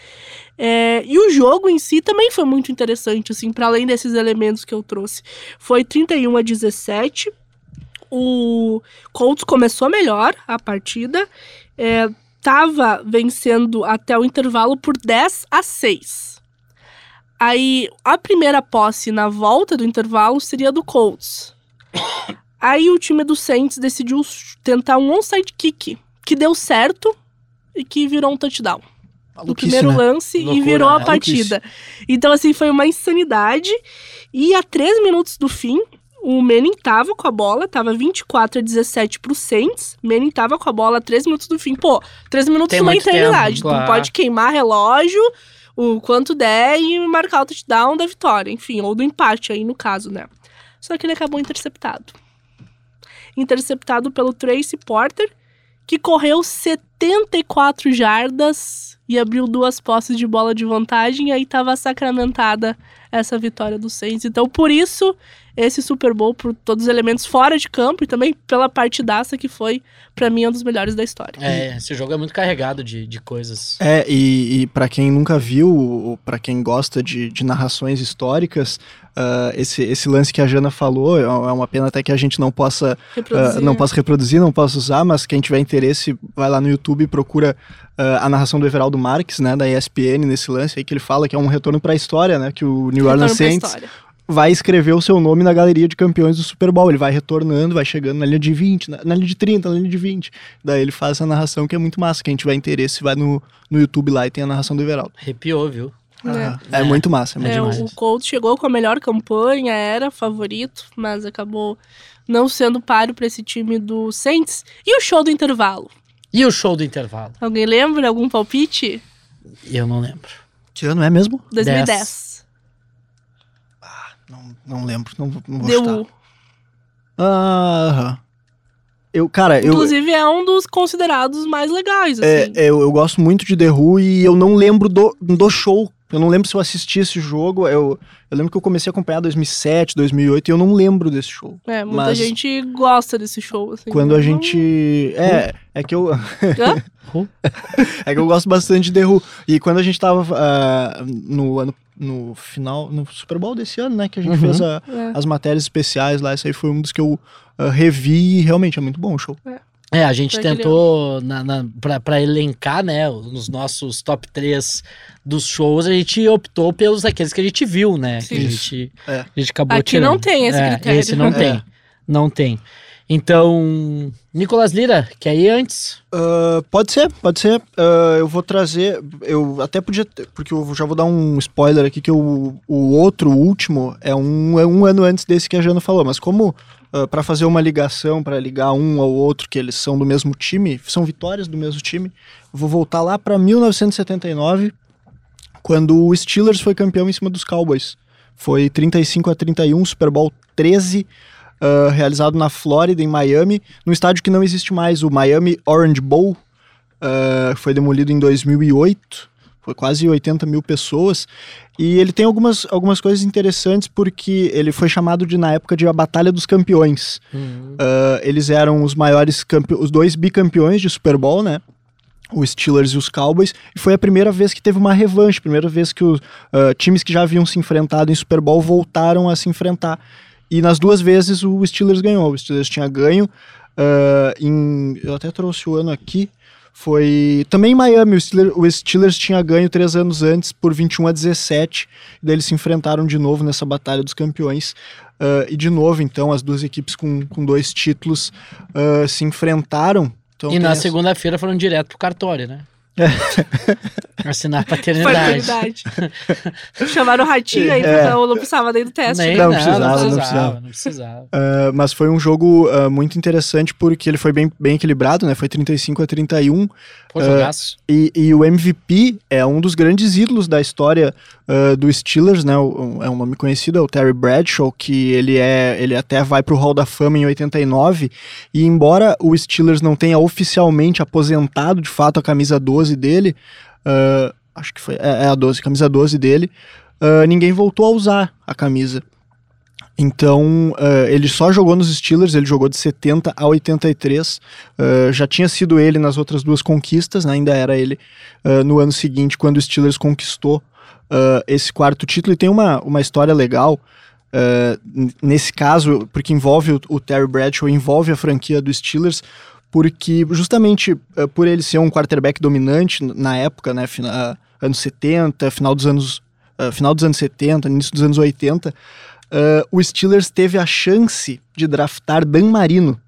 É, e o jogo em si também foi muito interessante, assim, para além desses elementos que eu trouxe. Foi 31 a 17. O Colts começou melhor a partida. É, tava vencendo até o intervalo por 10 a 6. Aí, a primeira posse na volta do intervalo seria do Colts. Aí o time do Saints decidiu tentar um onside kick, que deu certo e que virou um touchdown. No Maluquice, primeiro né? lance e Loucura, virou a né? partida. Então, assim, foi uma insanidade. E a três minutos do fim, o Manning tava com a bola, tava 24 a 17 pro Saints. Manning tava com a bola a três minutos do fim. Pô, três minutos Tem é uma eternidade. tempo, Tu claro. pode queimar relógio o quanto der e marcar o touchdown da vitória, enfim, ou do empate aí no caso, né? Só que ele acabou interceptado. Interceptado pelo Tracy Porter, que correu 74 jardas e abriu duas posses de bola de vantagem, e aí tava sacramentada essa vitória do Saints. Então, por isso, esse Super Bowl, por todos os elementos fora de campo e também pela partidaça que foi, pra mim, um dos melhores da história. É, esse jogo é muito carregado de, de coisas. É, e, e para quem nunca viu, ou para quem gosta de, de narrações históricas, ah, esse, esse lance que a Jana falou é é uma pena até que a gente não possa Reproduzir. Ah, não posso reproduzir, não posso usar, mas quem tiver interesse, vai lá no YouTube e procura ah, a narração do Everaldo Marques, né, da ESPN, nesse lance aí, que ele fala que é um retorno para a história, né, que o New Orleans Retorno pra Saints história. Vai escrever o seu nome na galeria de campeões do Super Bowl. Ele vai retornando, vai chegando na linha de 20, na, na linha de 30, na linha de 20. Daí ele faz essa narração que é muito massa. Quem tiver interesse, vai no, no YouTube lá e tem a narração do Everaldo. Arrepiou, viu? Ah, É. é. muito massa, é muito É, demais. o Colts chegou com a melhor campanha, era favorito, mas acabou não sendo páreo para esse time do Saints. E o show do intervalo? E o show do intervalo? Alguém lembra? Algum palpite? Eu não lembro. Que ano é mesmo? 2010. Não, não lembro, não, vou- não vou. Who. Aham. Eu, cara, eu, Inclusive, é um dos considerados mais legais, é, assim. é, eu, eu gosto muito de The Who e eu não lembro do, do show. Eu não lembro se eu assisti esse jogo. Eu, eu lembro que eu comecei a acompanhar em 2007, 2008 e eu não lembro desse show. É, muita mas- gente gosta desse show, assim. Quando a Não- gente. É, é que eu. É que eu gosto bastante de The Who. E quando a gente tava ah, no ano. No final. No Super Bowl desse ano, né? Que a gente Uhum. fez a- É. as matérias especiais lá. Esse aí foi um dos que eu ah, revi e realmente é muito bom o show. É, a gente tentou, na, na, pra, pra elencar, né, nos nossos top 3 dos shows, a gente optou pelos aqueles que a gente viu, né? Que a Sim. gente, É. a gente acabou Aqui tirando. não tem esse É, critério. Esse não É. tem. Não tem. Então, Nicolas Lira, quer ir antes? Ah, pode ser, pode ser. Ah, eu vou trazer. Eu até podia. ter- Porque eu já vou dar um spoiler aqui: que o, o outro, o último, é um, é um ano antes desse que a Jana falou. Mas como. para fazer uma ligação, para ligar um ao outro, que eles são do mesmo time, são vitórias do mesmo time, vou voltar lá para 1979, quando o Steelers foi campeão em cima dos Cowboys. Foi 35 a 31, Super Bowl 13, ah, realizado na Flórida, em Miami, num estádio que não existe mais, o Miami Orange Bowl. ah, foi demolido em 2008, foi quase 80 mil pessoas. E ele tem algumas, algumas coisas interessantes, porque ele foi chamado de, na época, de a Batalha dos Campeões. Ah, eles eram os maiores, os dois bicampeões de Super Bowl, né? Os Steelers e os Cowboys, e foi a primeira vez que teve uma revanche, primeira vez que os ah, times que já haviam se enfrentado em Super Bowl voltaram a se enfrentar. E nas duas vezes o Steelers ganhou. O Steelers tinha ganho ah, em. Eu até trouxe o ano aqui. Foi também em Miami. O Steelers, o Steelers tinha ganho três anos antes por 21 a 17. E daí eles se enfrentaram de novo nessa batalha dos campeões. Ah, e de novo, então, as duas equipes com, com dois títulos ah, se enfrentaram. Então, e na essa- segunda-feira foram direto pro cartório, né? Assinar paternidade. verdade. Chamaram o ratinho aí, É. porque não precisava nem do teste. Nem, né? Não precisava, não não precisava. precisava. Não precisava. Ah, mas foi um jogo ah, muito interessante porque ele foi bem, bem equilibrado, né? Foi 35 a 31. Pô, É. jogaço. E, e o MVP é um dos grandes ídolos da história ah, do Steelers, né? O- é um nome conhecido, é o Terry Bradshaw, que ele é ele até vai pro Hall da Fama em 89. E embora o Steelers não tenha oficialmente aposentado de fato a camisa 12 dele, ah, acho que foi é, é a 12, camisa 12 dele, ah, ninguém voltou a usar a camisa. Então, ah, ele só jogou nos Steelers, ele jogou de 70 a 83. ah, já tinha sido ele nas outras duas conquistas, né, ainda era ele ah, no ano seguinte, quando o Steelers conquistou esse quarto título. E tem uma, uma história legal, nesse caso, porque envolve o, o Terry Bradshaw, envolve a franquia do Steelers, porque justamente ah, por ele ser um quarterback dominante na época, né, fina- ah, anos 70, final dos anos, ah, final dos anos 70, início dos anos 80, ah, o Steelers teve a chance de draftar Dan Marino.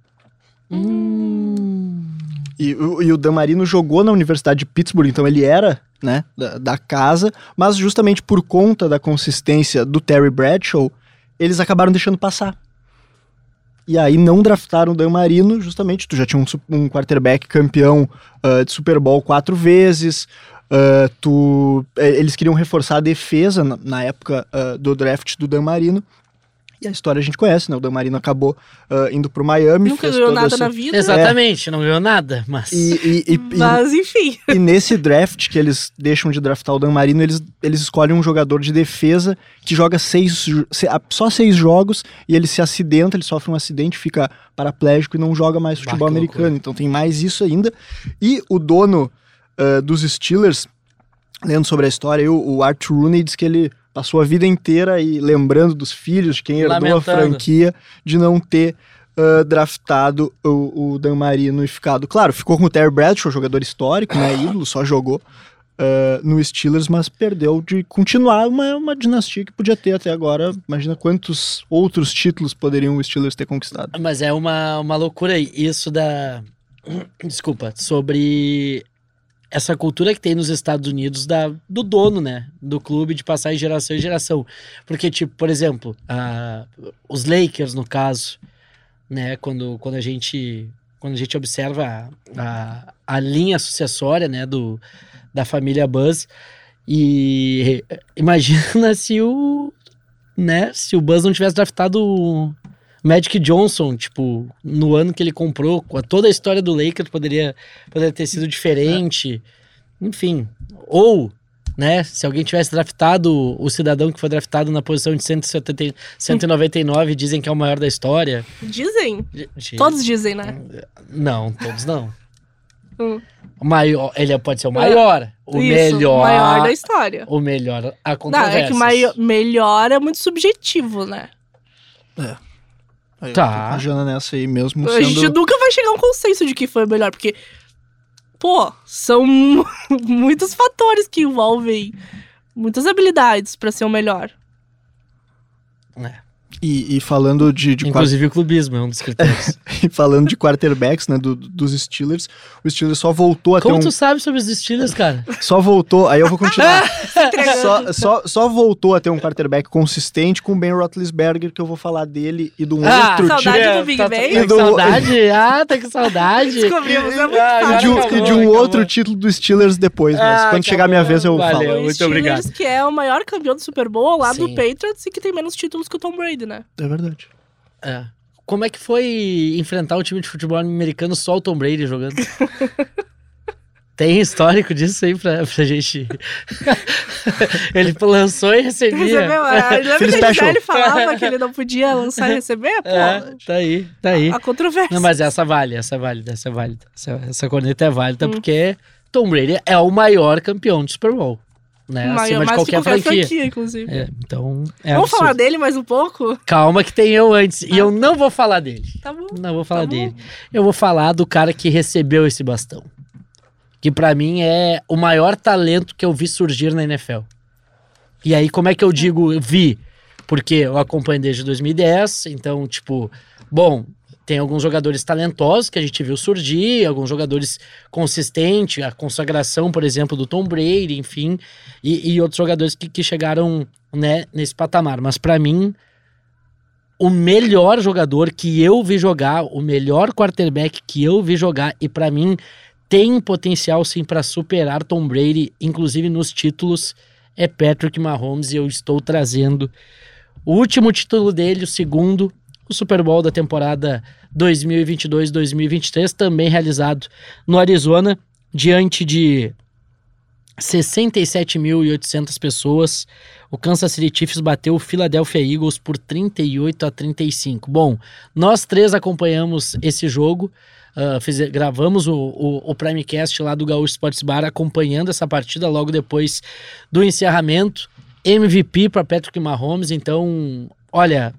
E, o- e o Dan Marino jogou na Universidade de Pittsburgh, então ele era né, da, da casa, mas justamente por conta da consistência do Terry Bradshaw, eles acabaram deixando passar. E aí não draftaram o Dan Marino, justamente, tu já tinha um, um quarterback campeão ah, de Super Bowl quatro vezes, ah, tu, eh, eles queriam reforçar a defesa na, na época ah, do draft do Dan Marino, e a história a gente conhece, né? O Dan Marino acabou ah, indo pro Miami. Nunca fez ganhou nada esse- na vida. Exatamente, não ganhou nada, mas. E, e- e- e- Mas, enfim. e nesse draft que eles deixam de draftar o Dan Marino, eles, eles escolhem um jogador de defesa que joga seis, só seis jogos e ele se acidenta, ele sofre um acidente, fica paraplégico e não joga mais futebol que americano. loucura. Então tem mais isso ainda. E o dono ah, dos Steelers, lendo sobre a história, o, o Art Rooney diz que ele passou a vida inteira e lembrando dos filhos, quem herdou a Lamentando. franquia, de não ter ah, draftado o, o Dan Marino e ficado. Claro, ficou com o Terry Bradshaw, jogador histórico, né? Ídolo, só jogou ah, no Steelers, mas perdeu de continuar uma, uma dinastia que podia ter até agora. Imagina quantos outros títulos poderiam o Steelers ter conquistado. Mas é uma, uma loucura isso da. Desculpa, sobre essa cultura que tem nos Estados Unidos da, do dono, né? Do clube de passar de geração em geração. Porque, tipo, por exemplo, a- os Lakers, no caso, né? Quando, quando a gente. quando a gente observa a, a, a linha sucessória, né, do, da família Buzz. E imagina se o, né, se o Buzz não tivesse draftado Magic Johnson, tipo, no ano que ele comprou, com toda a história do Lakers poderia, poderia ter sido diferente. Enfim, ou, né, se alguém tivesse draftado o cidadão que foi draftado na posição de 170, e- 199, dizem que é o maior da história. Dizem. Todos dizem, né? Não, todos não. Hum. Maior, ele pode ser o maior, o Isso, melhor, O maior da história. o melhor, a Não, é que mai- melhor é muito subjetivo, né? Aí eu Tá. tô com a Jana nessa aí mesmo A gente sendo... nunca vai chegar a um consenso de que foi o melhor, porque, pô, são mu- muitos fatores que envolvem muitas habilidades pra ser o melhor. É. E, e falando de, de Inclusive o clubismo é um dos critérios. e falando de quarterbacks, né, do- dos Steelers, o Steelers só voltou a ter Como um... tu sabe sobre os Steelers, cara? Só voltou, aí eu vou continuar. Só, só, só voltou a ter um quarterback consistente com o Ben Roethlisberger, que eu vou falar dele e de um Ah, outro saudade time. do Big tá? Tá com E do- saudade? Ah, tá com saudade. Descobrimos, é muito Ah, E de, um, acabou, e de um acabou. outro título do Steelers depois, mas Ah, quando chegar a minha acabou. vez eu Valeu. falo. Muito Steelers, obrigado. que é o maior campeão do Super Bowl lado Sim. do Patriots e que tem menos títulos que o Tom Brady, né? É verdade. É. Como é que foi enfrentar o time de futebol americano só o Tom Brady jogando? Tem histórico disso aí pra, pra gente. ele lançou e recebia. Recebeu? É, lembra Philly que a Special. Gisele falava que ele não podia lançar e receber? Pô, É, tá aí, tá aí. a controvérsia. Não, mas essa vale, essa é válida, essa é válida. Essa, essa corneta é válida Hum. porque Tom Brady é o maior campeão de Super Bowl. Né? Maior- Acima de mais qualquer, que franquia. inclusive. É, então, é Vamos absurdo. falar dele mais um pouco? Calma que tem eu antes. E eu não vou falar dele. Tá bom. Não vou falar Tá dele. Eu vou falar do cara que recebeu esse bastão. Que pra mim é o maior talento que eu vi surgir na NFL. E aí, como é que eu digo vi? Porque eu acompanho desde 2010, então, tipo, bom, tem alguns jogadores talentosos que a gente viu surgir, alguns jogadores consistentes, a consagração, por exemplo, do Tom Brady, enfim, e, e outros jogadores que, que chegaram né, nesse patamar. Mas pra mim, o melhor jogador que eu vi jogar, o melhor quarterback que eu vi jogar, e pra mim tem potencial sim pra superar Tom Brady, inclusive nos títulos, é Patrick Mahomes e eu estou trazendo o último título dele, o segundo, o Super Bowl da temporada 2022-2023, também realizado no Arizona, diante de 67.800 pessoas. O Kansas City Chiefs bateu o Philadelphia Eagles por 38 a 35. Bom, nós três acompanhamos esse jogo. ah, fize- gravamos o, o, o Primecast lá do Gaúcho Sports Bar acompanhando essa partida logo depois do encerramento. MVP para Patrick Mahomes, então, olha,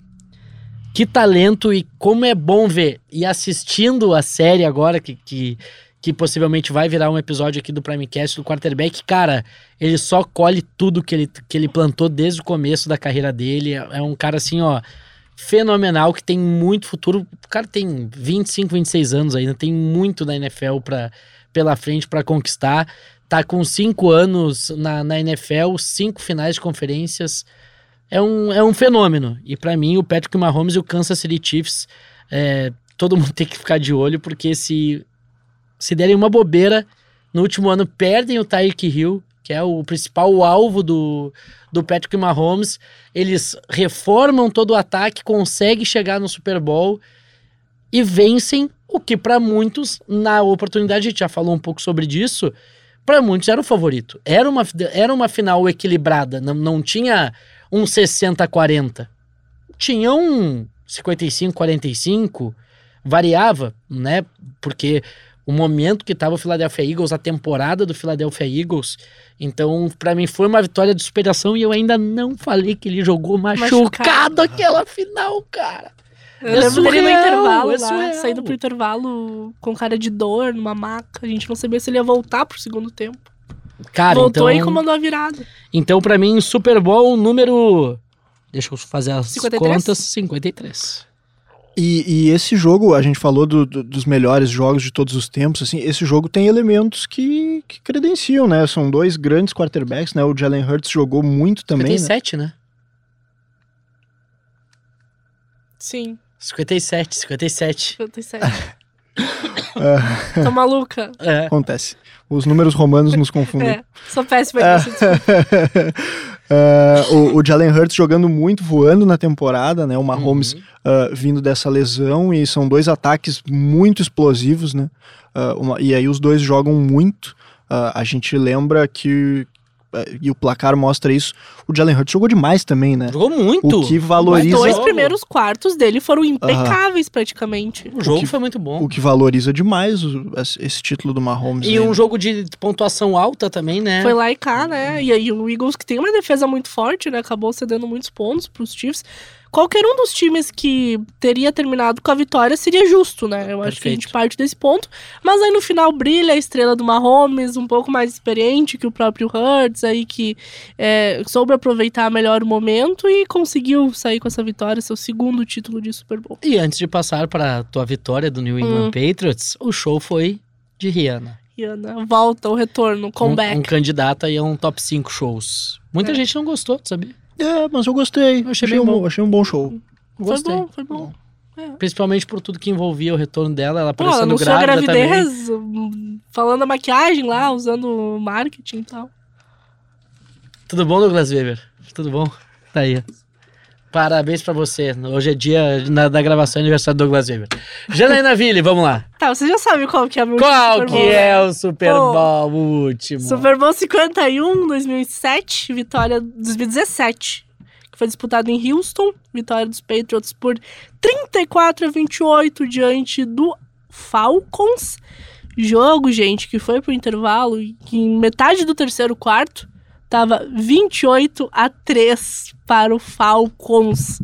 que talento e como é bom ver. E assistindo a série agora, que, que, que possivelmente vai virar um episódio aqui do Primecast do quarterback, cara, ele só colhe tudo que ele, que ele plantou desde o começo da carreira dele. É, é um cara assim, ó, fenomenal, que tem muito futuro. O cara tem 25, 26 anos ainda, tem muito da NFL pra, pela frente para conquistar. Tá com cinco anos na, na NFL, cinco finais de conferências. É um, é um fenômeno. E pra mim, o Patrick Mahomes e o Kansas City Chiefs, é, todo mundo tem que ficar de olho, porque se, se derem uma bobeira, no último ano perdem o Tyreek Hill, que é o principal alvo do, do Patrick Mahomes. Eles reformam todo o ataque, conseguem chegar no Super Bowl e vencem o que pra muitos, na oportunidade, a gente já falou um pouco sobre disso, pra muitos era o favorito. Era uma, era uma final equilibrada, não, não tinha um 60-40. Tinha um 55-45, variava, né? Porque o momento que estava o Philadelphia Eagles, a temporada do Philadelphia Eagles. Então, pra mim, foi uma vitória de superação e eu ainda não falei que ele jogou machucado, Machucado. aquela final, cara. Eu É lembro dele no surreal, intervalo é lá, saindo pro intervalo com cara de dor, numa maca. A gente não sabia se ele ia voltar pro segundo tempo. Cara, Voltou então, e comandou a virada. então para mim, Super Bowl número Deixa eu fazer as 53? contas, 53. E, e esse jogo, a gente falou do- do- dos melhores jogos de todos os tempos, assim, esse jogo tem elementos que, que credenciam, né? São dois grandes quarterbacks, né? O Jalen Hurts jogou muito também, né? 57, né? Sim, 57, 57. 57. Tô maluca. É. Acontece. Os números romanos nos confundem. É, sou péssima nisso. desculpa. É, o, o Jalen Hurts jogando muito, voando na temporada, né? O Mahomes Uhum. ah, vindo dessa lesão e são dois ataques muito explosivos, né? Ah, uma- e aí os dois jogam muito. Ah, a gente lembra que e o placar mostra isso. O Jalen Hurts jogou demais também, né? Jogou muito. O que Os valoriza dois jogo. primeiros quartos dele foram impecáveis, praticamente. O jogo o que- foi muito bom. o que valoriza demais o- esse esse título do Mahomes. E né? um jogo de pontuação alta também, né? Foi lá e cá, né? E aí o Eagles, que tem uma defesa muito forte, né? Acabou cedendo muitos pontos pros Chiefs. Qualquer um dos times que teria terminado com a vitória seria justo, né? Eu acho que a gente parte desse ponto. Mas aí no final brilha a estrela do Mahomes, um pouco mais experiente que o próprio Hurts, aí que é, soube aproveitar melhor o momento e conseguiu sair com essa vitória, seu segundo título de Super Bowl. E antes de passar para tua vitória do New England Hum. Patriots, o show foi de Rihanna. Rihanna, volta, o retorno, comeback. Um, um candidato aí a um top 5 shows. Muita É. gente não gostou, sabia? É, mas eu gostei. Eu achei achei, bem um, bom. achei um bom show. Gostei. Foi bom, foi bom. Principalmente por tudo que envolvia o retorno dela, ela Pô, ela aparecendo anunciou a grávida também. gravidez, hum, falando a maquiagem lá, usando marketing e tal. Tudo bom, Douglas Weber? Tudo bom? Tá aí. Parabéns pra você. Hoje é dia na- da gravação aniversário do Douglas Weber. Janaína Ville, vamos lá. Tá, você já sabe qual que é o meu Qual Super que Bowl, é né? o Super Bowl o último? Super Bowl 51, 2007, vitória 2017, que foi disputado em Houston, vitória dos Patriots por 34 a 28 diante do Falcons. Jogo, gente, que foi pro intervalo que em metade do terceiro quarto tava 28 a 3 para o Falcons.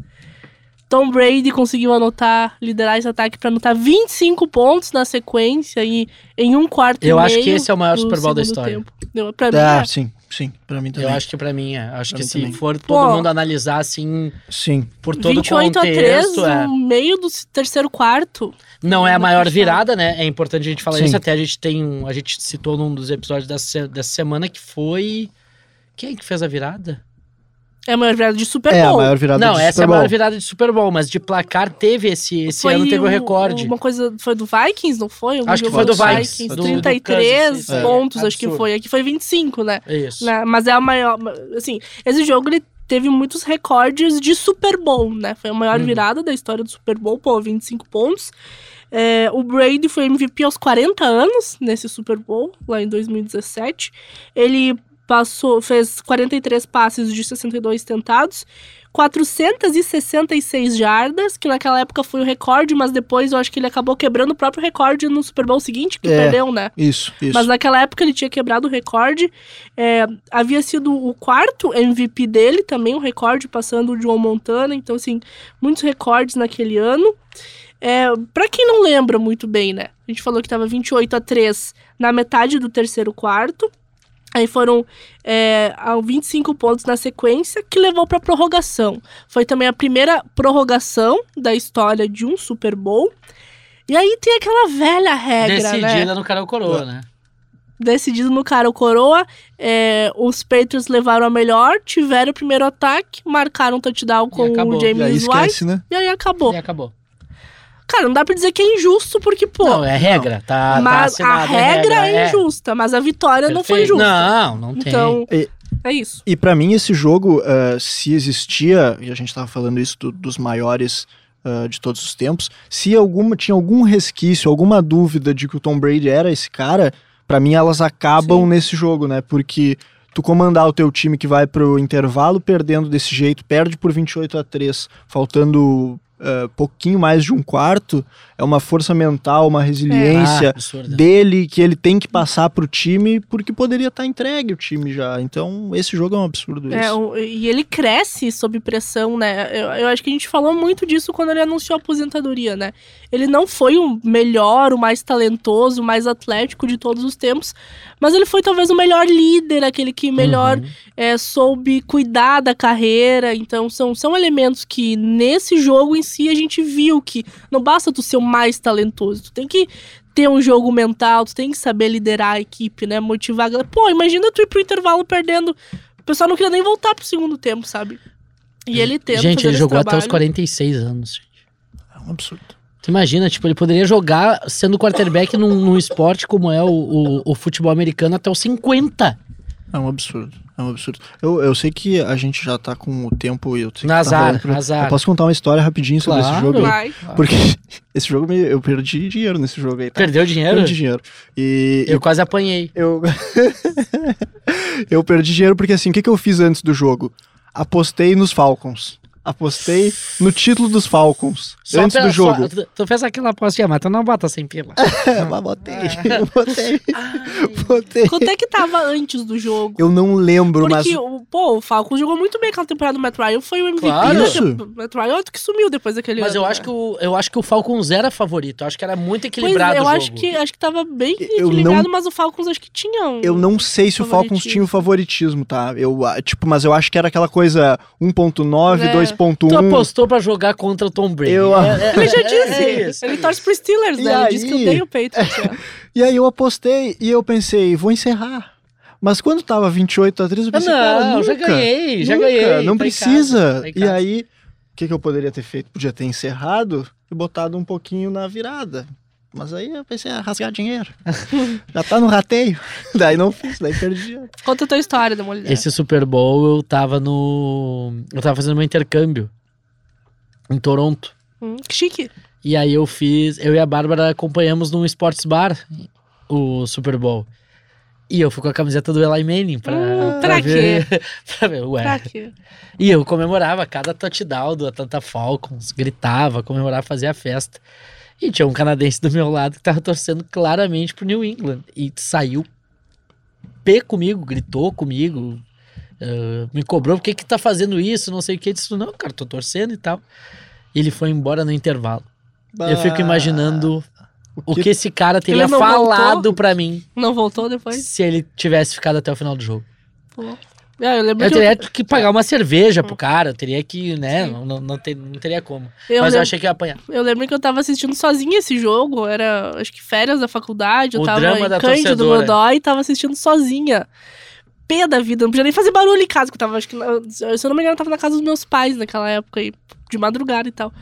Tom Brady conseguiu anotar, liderar esse ataque para anotar 25 pontos na sequência e em um quarto Eu e acho meio que esse é o maior Super Bowl da história. tempo. Deu, pra mim, Ah, é. sim, sim. Pra mim Eu também. acho que pra mim é. Acho Pra que se também. for todo Pô. mundo analisar assim, Sim. por todo o 28 a 3 contexto, é. no meio do terceiro quarto. Não é a maior virada, né? É importante a gente falar Sim. isso. Até a gente tem um. A gente citou num dos episódios dessa, dessa semana que foi. Quem que fez a virada? É a maior virada de Super É a Bowl. maior virada Não, do essa é Super a maior Bowl. virada de Super Bowl, mas de placar teve esse. Esse Foi ano teve o um- recorde. Uma coisa. Foi do Vikings, não foi? Algum Acho que jogo foi do Vikings, do- do 33 Kansas City. pontos, É, acho que absurdo. foi. Aqui foi 25, né? Isso. Né? Mas é a maior. Assim, esse jogo ele teve muitos recordes de Super Bowl, né? Foi a maior Uhum. virada da história do Super Bowl, pô, 25 pontos. É, o Brady foi MVP aos 40 anos nesse Super Bowl, lá em 2017. Ele passou, fez 43 passes de 62 tentados, 466 jardas, que naquela época foi o recorde, mas depois eu acho que ele acabou quebrando o próprio recorde no Super Bowl seguinte, que É. perdeu, né? Isso, isso. Mas naquela época ele tinha quebrado o recorde. É, havia sido o quarto MVP dele, também um recorde, passando o João Montana. Então, assim, muitos recordes naquele ano. É, para quem não lembra muito bem, né? A gente falou que tava 28 a 3 na metade do terceiro quarto. Aí foram é, a 25 pontos na sequência, que levou para prorrogação. Foi também a primeira prorrogação da história de um Super Bowl. E aí tem aquela velha regra, né? Decidida no cara ou coroa, né? decidido no cara ou coroa. É, os Patriots levaram a melhor, tiveram o primeiro ataque, marcaram um touchdown com o E aí James White esquece, né? e aí acabou. E acabou. Cara, não dá pra dizer que é injusto, porque, pô, não, é regra. Tá, tá mas a assinado, é regra é, é. injusta, mas a vitória não foi Perfeito. justa. Não, não tem. então, E- é isso. E pra mim esse jogo, eh, se existia, e a gente tava falando isso do- dos maiores eh, de todos os tempos, se alguma tinha algum resquício, alguma dúvida de que o Tom Brady era esse cara, pra mim elas acabam Sim. nesse jogo, né? Porque tu comandar o teu time que vai pro intervalo perdendo desse jeito, perde por 28 a 3, faltando eh, pouquinho mais de um quarto, é uma força mental, uma resiliência absurda. dele que ele tem que passar pro time porque poderia estar entregue o time já. Então, esse jogo é um absurdo É, isso. o- e ele cresce sob pressão, né? Eu, eu acho que a gente falou muito disso quando ele anunciou a aposentadoria, né? Ele não foi o melhor, o mais talentoso, o mais atlético de todos os tempos, mas ele foi talvez o melhor líder, aquele que melhor Uhum. é, soube cuidar da carreira. Então, são, são elementos que nesse jogo em si a gente viu que não basta tu ser o mais talentoso, tu tem que ter um jogo mental, tu tem que saber liderar a equipe, né? Motivar a galera. Pô, imagina tu ir pro intervalo perdendo. O pessoal não queria nem voltar pro segundo tempo, sabe? E ele tenta. Gente, fazer ele esse jogou até os trabalho. 46 anos. gente. É um absurdo. Tu imagina, tipo, ele poderia jogar sendo quarterback num, num esporte como é o, o, o futebol americano até os 50. É um absurdo. É um absurdo. Eu, eu sei que a gente já tá com o tempo e eu sei que tá. Eu posso contar uma história rapidinho sobre esse jogo aí? Vai. Porque esse jogo me- eu perdi dinheiro nesse jogo aí, tá? Perdeu dinheiro? Perdi dinheiro. E Eu quase apanhei. eu. eu perdi dinheiro porque assim, o que, que eu fiz antes do jogo? Apostei nos Falcons. Apostei no título dos Falcons. Só antes pela- do jogo. só- tu, fez aquela apostinha, mas tu não bota sem pila. É, mas botei. botei. botei. Quanto é que tava antes do jogo? Eu não lembro, mas. Porque, o, pô, o Falcons jogou muito bem aquela temporada do Matt Ryan. Foi o MVP Claro. Isso. Matt Ryan é outro que sumiu depois daquele Mas eu ano, acho, né? que o, eu acho que o Falcons era favorito. Eu acho que era muito Pois equilibrado é, eu o jogo. acho que, acho que tava bem Eu equilibrado, não- mas o Falcons acho que tinha um... Eu não sei se o Falcons tinha o favoritismo, tá? Eu, ah, tipo, mas eu acho que era aquela coisa 1.9, É. 2.1. Tu apostou pra jogar contra o Tom Brady. Eu- É- é- Ele já é- disse. é isso. ele torce pro Steelers, E né? Ele aí? disse que odeia o Patriots. é. E aí eu apostei e eu pensei, vou encerrar. Mas quando tava 28 a 3, eu Ah, pensei, cara, não, já nunca, ganhei, já nunca, ganhei. Não tá em precisa. casa, tá em e casa. aí, o que, que eu poderia ter feito? Podia ter encerrado e botado um pouquinho na virada. Mas aí eu pensei, ah, rasgar dinheiro. Já tá no rateio. Daí não fiz, daí perdi dinheiro. Conta a tua história da mulher. Esse Super Bowl eu tava no. Eu tava fazendo meu intercâmbio em Toronto. Hum, que chique. E aí eu fiz. Eu e a Bárbara acompanhamos num sports bar o Super Bowl. E eu fui com a camiseta do Eli Manning pra, Hum, pra, pra ver. pra ver, ué. Pra quê? E eu comemorava cada touchdown do Atlanta Falcons, gritava, comemorava, fazia festa. E tinha um canadense do meu lado que tava torcendo claramente pro New England. E saiu P comigo, gritou comigo, eh, me cobrou, por que que tá fazendo isso, não sei o que. Eu disse, não, cara, tô torcendo e tal. E ele foi embora no intervalo. Eu fico imaginando o que esse cara teria falado pra mim Não voltou depois? se ele tivesse ficado até o final do jogo. Pô. É, eu lembro Eu que teria que pagar uma cerveja pro cara, eu teria que, né, não, não, não, ter- não teria como. eu, Mas eu lembro, achei que ia apanhar. eu lembro que eu tava assistindo sozinha esse jogo. Era, acho que férias da faculdade. Eu O tava em Cândido. Godoy e tava assistindo sozinha. Pé da vida, não podia nem fazer barulho em casa, que eu tava, acho que, se eu não me engano, eu tava na casa dos meus pais naquela época aí, de madrugada e tal.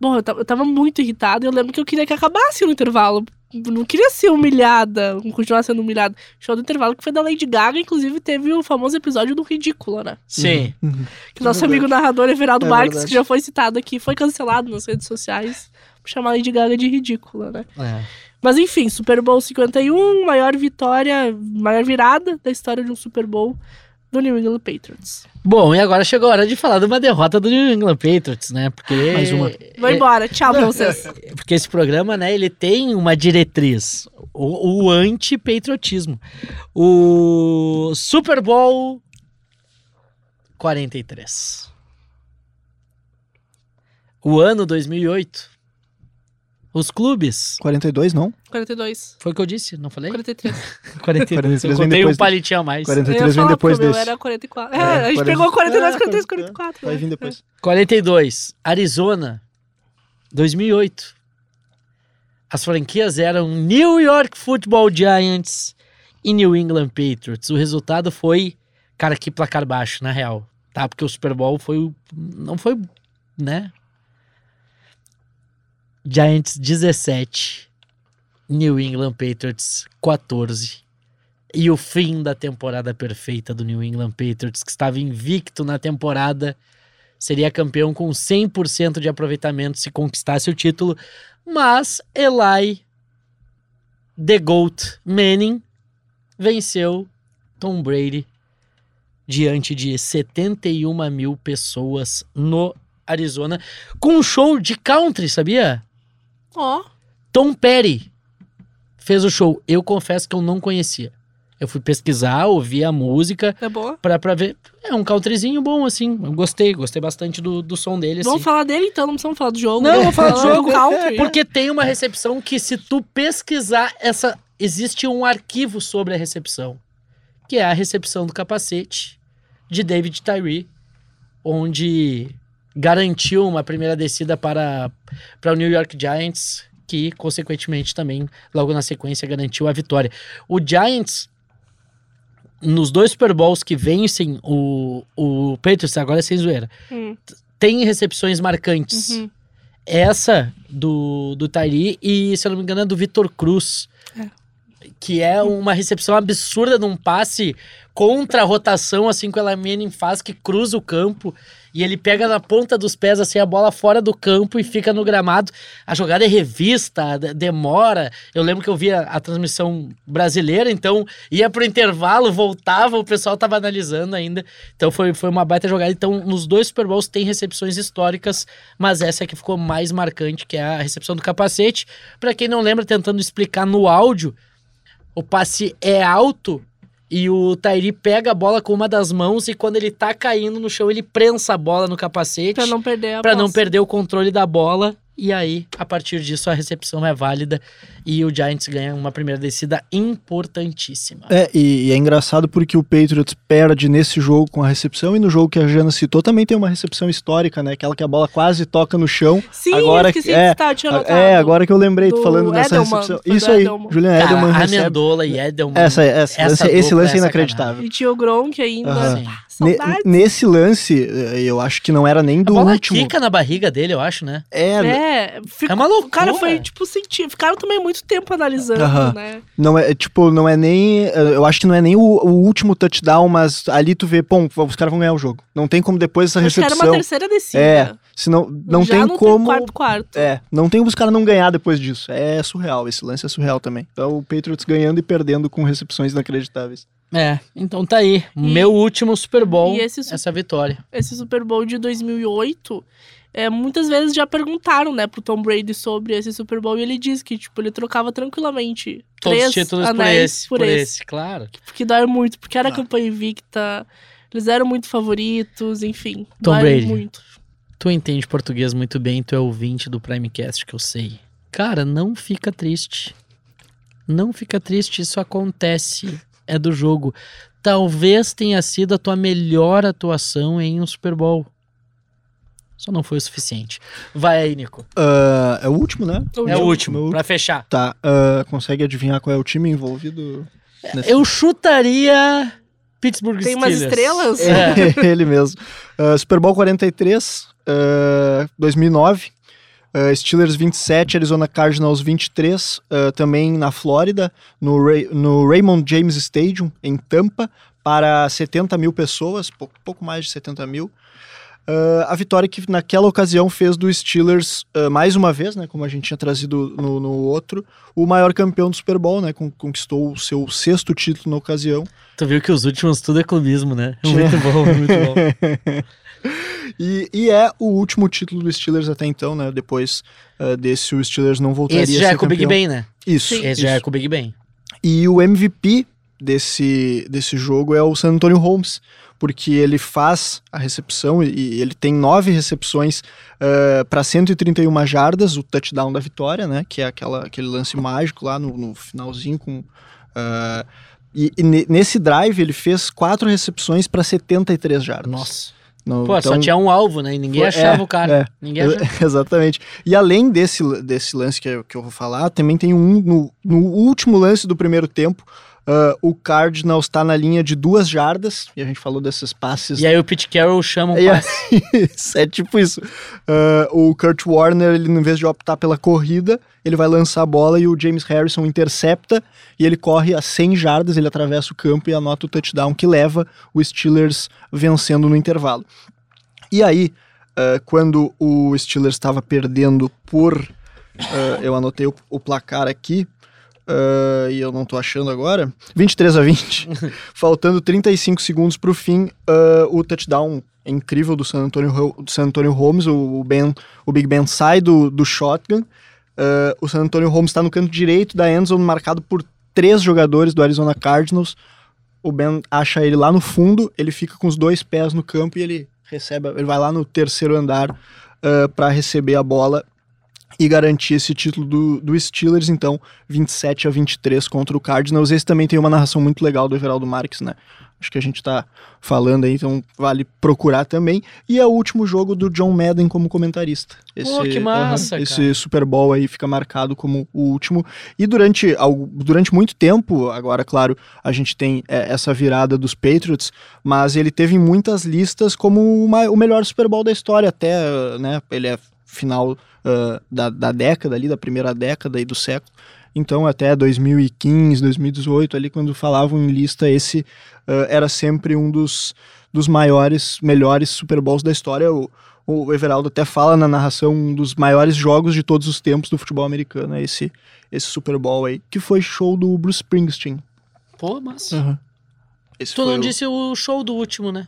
Bom, eu tava, eu tava muito irritada e eu lembro que eu queria que acabasse no intervalo. Não queria ser humilhada, continuar sendo humilhada. Show do intervalo que foi da Lady Gaga, inclusive teve o famoso episódio do Ridículo, né? Sim. Que nosso É verdade. amigo narrador Everaldo É Marques, verdade. que já foi citado aqui, foi cancelado nas redes sociais por chamar a Lady Gaga de ridícula, né? É. Mas enfim, Super Bowl 51, maior vitória, maior virada da história de um Super Bowl do New England Patriots. Bom, e agora chegou a hora de falar de uma derrota do New England Patriots, né? Porque. Mais uma. Vou é- embora, tchau pra vocês. Porque esse programa, né, ele tem uma diretriz. O, o anti-patriotismo. O Super Bowl 43. O ano 2008. Os clubes. 42, não? 42. Foi o que eu disse, não falei? 43. 42. 43 Eu contei um palitinho a mais. 43 Eu ia vem depois o meu desse. era 44. É, É, a gente 40. pegou 42, É, 43, é. 44. Vai né? vir depois. 42. Arizona. 2008. As franquias eram New York Football Giants e New England Patriots. O resultado foi, cara, que placar baixo, na real, tá? Porque o Super Bowl foi, não foi, né? Giants 17, New England Patriots 14. E o fim da temporada perfeita do New England Patriots, que estava invicto na temporada, seria campeão com 100% de aproveitamento se conquistasse o título, mas Eli The Goat Manning venceu Tom Brady diante de 71 mil pessoas no Arizona com um show de country, sabia? Ó, Tom Petty fez o show. Eu confesso que eu não conhecia. Eu fui pesquisar, ouvi a música é boa. pra, pra ver. É um countryzinho bom, assim. Eu gostei, gostei bastante do, do som dele, assim. Vamos falar dele então, não precisamos falar do jogo. Não, vamos falar do jogo. country. Porque tem uma recepção que, se tu pesquisar, essa existe um arquivo sobre a recepção. Que é a recepção do capacete de David Tyree, onde garantiu uma primeira descida para, para o New York Giants, que, consequentemente, também, logo na sequência, garantiu a vitória. O Giants, nos dois Super Bowls que vencem o, o Patriots, agora é sem zoeira, Hum, tem recepções marcantes. uhum. Essa do, do Tairi e, se eu não me engano, é do Vitor Cruz. Que é uma recepção absurda num passe contra a rotação, assim que o Elamine faz, que cruza o campo e ele pega na ponta dos pés, assim, a bola fora do campo e fica no gramado. A jogada é revista, de- demora. Eu lembro que eu via a transmissão brasileira, então ia pro intervalo, voltava, o pessoal tava analisando ainda. Então foi, foi uma baita jogada. Então, nos dois Super Bowls tem recepções históricas, mas essa é que ficou mais marcante, que é a recepção do capacete. Pra quem não lembra, tentando explicar no áudio, o passe é alto e o Tairi pega a bola com uma das mãos e quando ele tá caindo no chão, ele prensa a bola no capacete Pra não perder a pra não posse. perder o controle da bola. E aí, a partir disso, a recepção é válida e o Giants ganha uma primeira descida importantíssima. É, e, e é engraçado porque o Patriots perde nesse jogo com a recepção e no jogo que a Jana citou também tem uma recepção histórica, né? Aquela que a bola quase toca no chão. Sim, Agora eu esqueci que- é, de anotado. É, agora que eu lembrei, Do falando dessa Edelman, recepção. Isso aí, Edelman. Julian Cara, Edelman recebe. Amendola e Edelman. Essa, essa, essa esse dupla lance é inacreditável. E tinha o Gronk ainda. Aham. Ah, Nesse lance, eh, eu acho que não era nem A do bola último. quica na barriga dele, eu acho, né? É, É, ficou, É uma loucura. O cara foi, tipo, sentir. Ficaram também muito tempo analisando, Aham. né? não é, tipo, não é nem. eh, Eu acho que não é nem o, o último touchdown, mas ali tu vê, pô, os caras vão ganhar o jogo. Não tem como depois essa Acho que era recepção. uma terceira descida. É, senão não Já tem no como. quarto quarto. É, não tem como os caras não ganhar depois disso. É surreal, esse lance é surreal também. Então o Patriots ganhando e perdendo com recepções inacreditáveis. É, então tá aí. E- Meu último Super Bowl, e esse essa vitória. Esse Super Bowl de 2008, é, muitas vezes já perguntaram, né, pro Tom Brady sobre esse Super Bowl e ele diz que, tipo, ele trocava tranquilamente Todos três os títulos por anéis esse, por, esse. claro. Porque dói muito, porque era Ah. campanha invicta, eles eram muito favoritos, enfim. Tom dói Brady. muito. Tu entende português muito bem, tu é ouvinte do Primecast, que eu sei. Cara, não fica triste. Não fica triste, isso acontece. É do jogo. Talvez tenha sido a tua melhor atuação em um Super Bowl. Só não foi o suficiente. Vai aí, Nico. Ah, é o último, né? É o último. último, pra fechar. Tá, ah, consegue adivinhar qual é o time envolvido? nesse- Eu chutaria Pittsburgh Tem umas Steelers. estrelas? É. Ele mesmo. Ah, Super Bowl 43, ah, 2009. Ah, Steelers 27, Arizona Cardinals 23, ah, também na Flórida, no, Ray- no Raymond James Stadium, em Tampa, para 70 mil pessoas, pouco, pouco mais de 70 mil. Ah, a vitória que naquela ocasião fez do Steelers, ah, mais uma vez, né, como a gente tinha trazido no, no outro, o maior campeão do Super Bowl, né, con- conquistou o seu sexto título na ocasião. Tu viu que os últimos tudo é clubismo, né? Muito bom, muito bom. E, e é o último título do Steelers até então, né? Depois ah, desse, o Steelers não voltaria Esse a já ser é com o Big. Ben, né? Isso, Sim. Esse já é isso. com o Big Ben. E o MVP desse, desse jogo é o San Antonio Holmes, porque ele faz a recepção e, e ele tem nove recepções para 131 jardas, o touchdown da vitória, né? Que é aquela, aquele lance mágico lá no, no finalzinho com... ah, e, e ne- nesse drive ele fez quatro recepções para 73 jardas. Nossa. Pô, só então- tinha um alvo, né? E ninguém achava é, o cara. é. Ninguém achava. Exatamente. E além desse, desse lance que eu, que eu vou falar, também tem um no, no último lance do primeiro tempo. Ah, o Cardinals está na linha de duas jardas, e a gente falou desses passes. E aí o Pete Carroll chama um E aí- passe. é tipo isso. Ah, o Kurt Warner, ele, em vez de optar pela corrida, ele vai lançar a bola e o James Harrison intercepta e ele corre a 100 jardas, ele atravessa o campo e anota o touchdown que leva o Steelers vencendo no intervalo. E aí, ah, quando o Steelers estava perdendo por. eu anotei o, o placar aqui. Ah, e eu não tô achando agora. 23 a 20. faltando 35 segundos pro fim. ah, o touchdown incrível do San Antonio, do San Antonio Holmes. O, ben, o Big Ben sai do, do shotgun. ah, o San Antonio Holmes está no canto direito da endzone, marcado por três jogadores do Arizona Cardinals. O Ben acha ele lá no fundo, ele fica com os dois pés no campo e ele recebe, ele vai lá no terceiro andar para receber a bola e garantir esse título do, do Steelers, então 27 a 23 contra o Cardinals. Esse também tem uma narração muito legal do Everaldo Marques, né? Acho que a gente tá falando aí, então vale procurar também. E é o último jogo do John Madden como comentarista. Pô, que massa, aham, Esse cara. Super Bowl aí fica marcado como o último. E durante, al- durante muito tempo, agora, claro, a gente tem é, essa virada dos Patriots, mas ele teve em muitas listas como uma- o melhor Super Bowl da história, até, né? Ele é final uh, da, da década ali, da primeira década aí do século. Então, até 2015, 2018, ali, quando falavam em lista, esse uh, era sempre um dos, dos maiores, melhores Super Bowls da história. O, o Everaldo até fala na narração um dos maiores jogos de todos os tempos do futebol americano, é esse, esse Super Bowl aí, que foi show do Bruce Springsteen. Pô, mas. Uhum. Esse Tu não o- disse o show do último, né?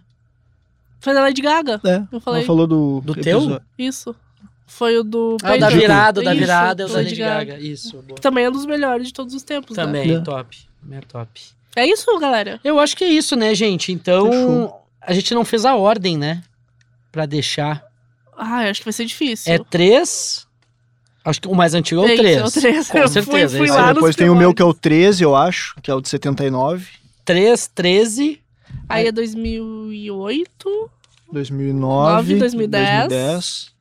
Foi da Lady Gaga. É, Eu falei. ela falou do... Do teu? episódio. Isso. Foi o do. Ah, o da virada, o da Isso, virada é o da Lady Gaga. Isso, boa. Também é um dos melhores de todos os tempos, né? Também, É. top. É top. É isso, galera. Eu acho que é isso, né, gente? Então, Fechou. a gente não fez a ordem, né? Pra deixar. Ah, eu acho que vai ser difícil. É três. Acho que o mais antigo é o É isso, três. é o três. Com Eu fui- certeza. fui lá é depois tem o meu primórdios. que é o 13, eu acho, que é o de 79. 3, 13. Aí é 2008. 2009, 2010. 2010.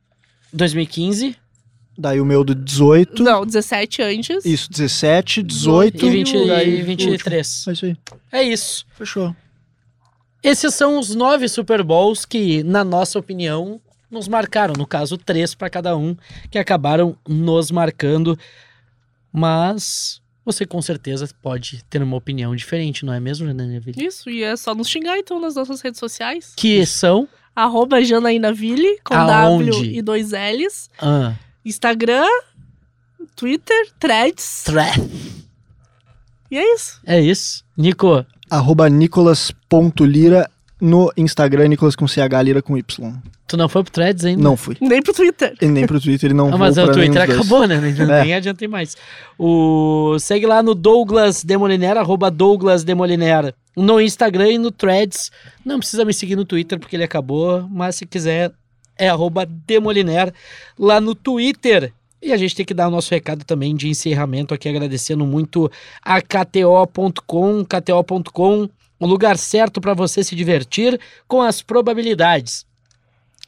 2015 Daí o meu do 18. Não, 17 antes. Isso, 17, 18 e, 20, daí e o último. 23. É isso aí. É isso. Fechou. Esses são os nove Super Bowls que, na nossa opinião, nos marcaram. No caso, três para cada um, que acabaram nos marcando. Mas você com certeza pode ter uma opinião diferente, não é mesmo, Janaína Ville? Isso, e é só nos xingar então nas nossas redes sociais. Que são. Arroba Janaínaville, com Aonde? W e dois L's. Ah, Instagram, Twitter, Threads. thread. E é isso. É isso. Nico, Arroba nicolas.lira no Instagram, Nicolas com CH, Lira com Y. tu não foi pro Threads ainda? Não fui. Nem pro Twitter. E nem pro Twitter, e não Ah, mas o pra nenhum Twitter acabou, né? Nem, É. nem adiantei mais. O... Segue lá no Douglas Demoliner, arroba Douglas Demoliner. No Instagram e no Threads. Não precisa me seguir no Twitter porque ele acabou, mas se quiser é Demoliner lá no Twitter. E a gente tem que dar o nosso recado também de encerramento aqui, agradecendo muito a KTO.com, KTO.com, o lugar certo para você se divertir com as probabilidades.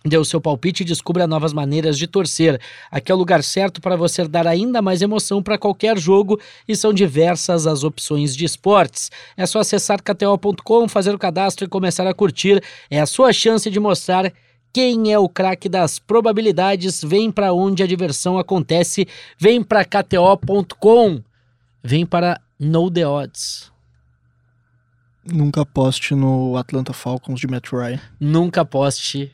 Dê o seu palpite e descubra novas maneiras de torcer. Aqui é o lugar certo para você dar ainda mais emoção para qualquer jogo e são diversas as opções de esportes. É só acessar kto.com, fazer o cadastro e começar a curtir. É a sua chance de mostrar quem é o craque das probabilidades. Vem para onde a diversão acontece. Vem para kto.com. Vem para Know the Odds. Nunca poste no Atlanta Falcons de Matt Ryan. Nunca aposte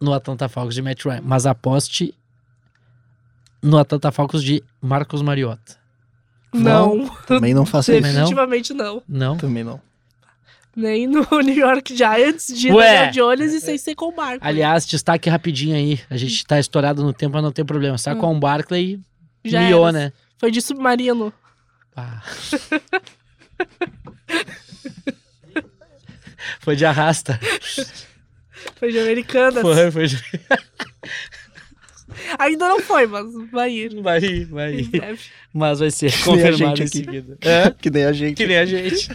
no Atlanta Falcons de Matt Ryan, mas aposte no Atlanta Falcons de Marcos Mariota. Não. Também não faça isso. Também não? Definitivamente não. Não? Também não. Nem no New York Giants de. Daniel Jones e sem ser com o Barkley. Aliás, destaque rapidinho aí. A gente tá estourado no tempo, mas não tem problema. Só com o Barkley, Já miou, era. né? Foi de submarino. Ah. Foi de arrasta. Foi de Americanas. Foi, foi de... Ainda não foi, mas vai ir. Vai ir, vai ir. Mas vai ser Que confirmado em seguida. É? Que nem a gente. Que nem a gente.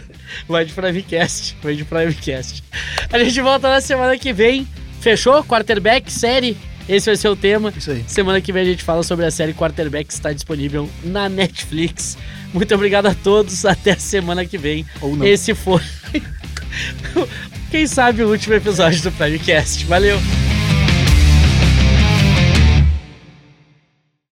Vai de Primecast. Vai de Primecast. A gente volta na semana que vem. Fechou? Quarterback, série. Esse vai ser o tema. Isso aí. Semana que vem a gente fala sobre a série Quarterback que está disponível na Netflix. Muito obrigado a todos. Até a semana que vem. Ou não. Esse foi. Quem sabe o último episódio do Primecast. Valeu!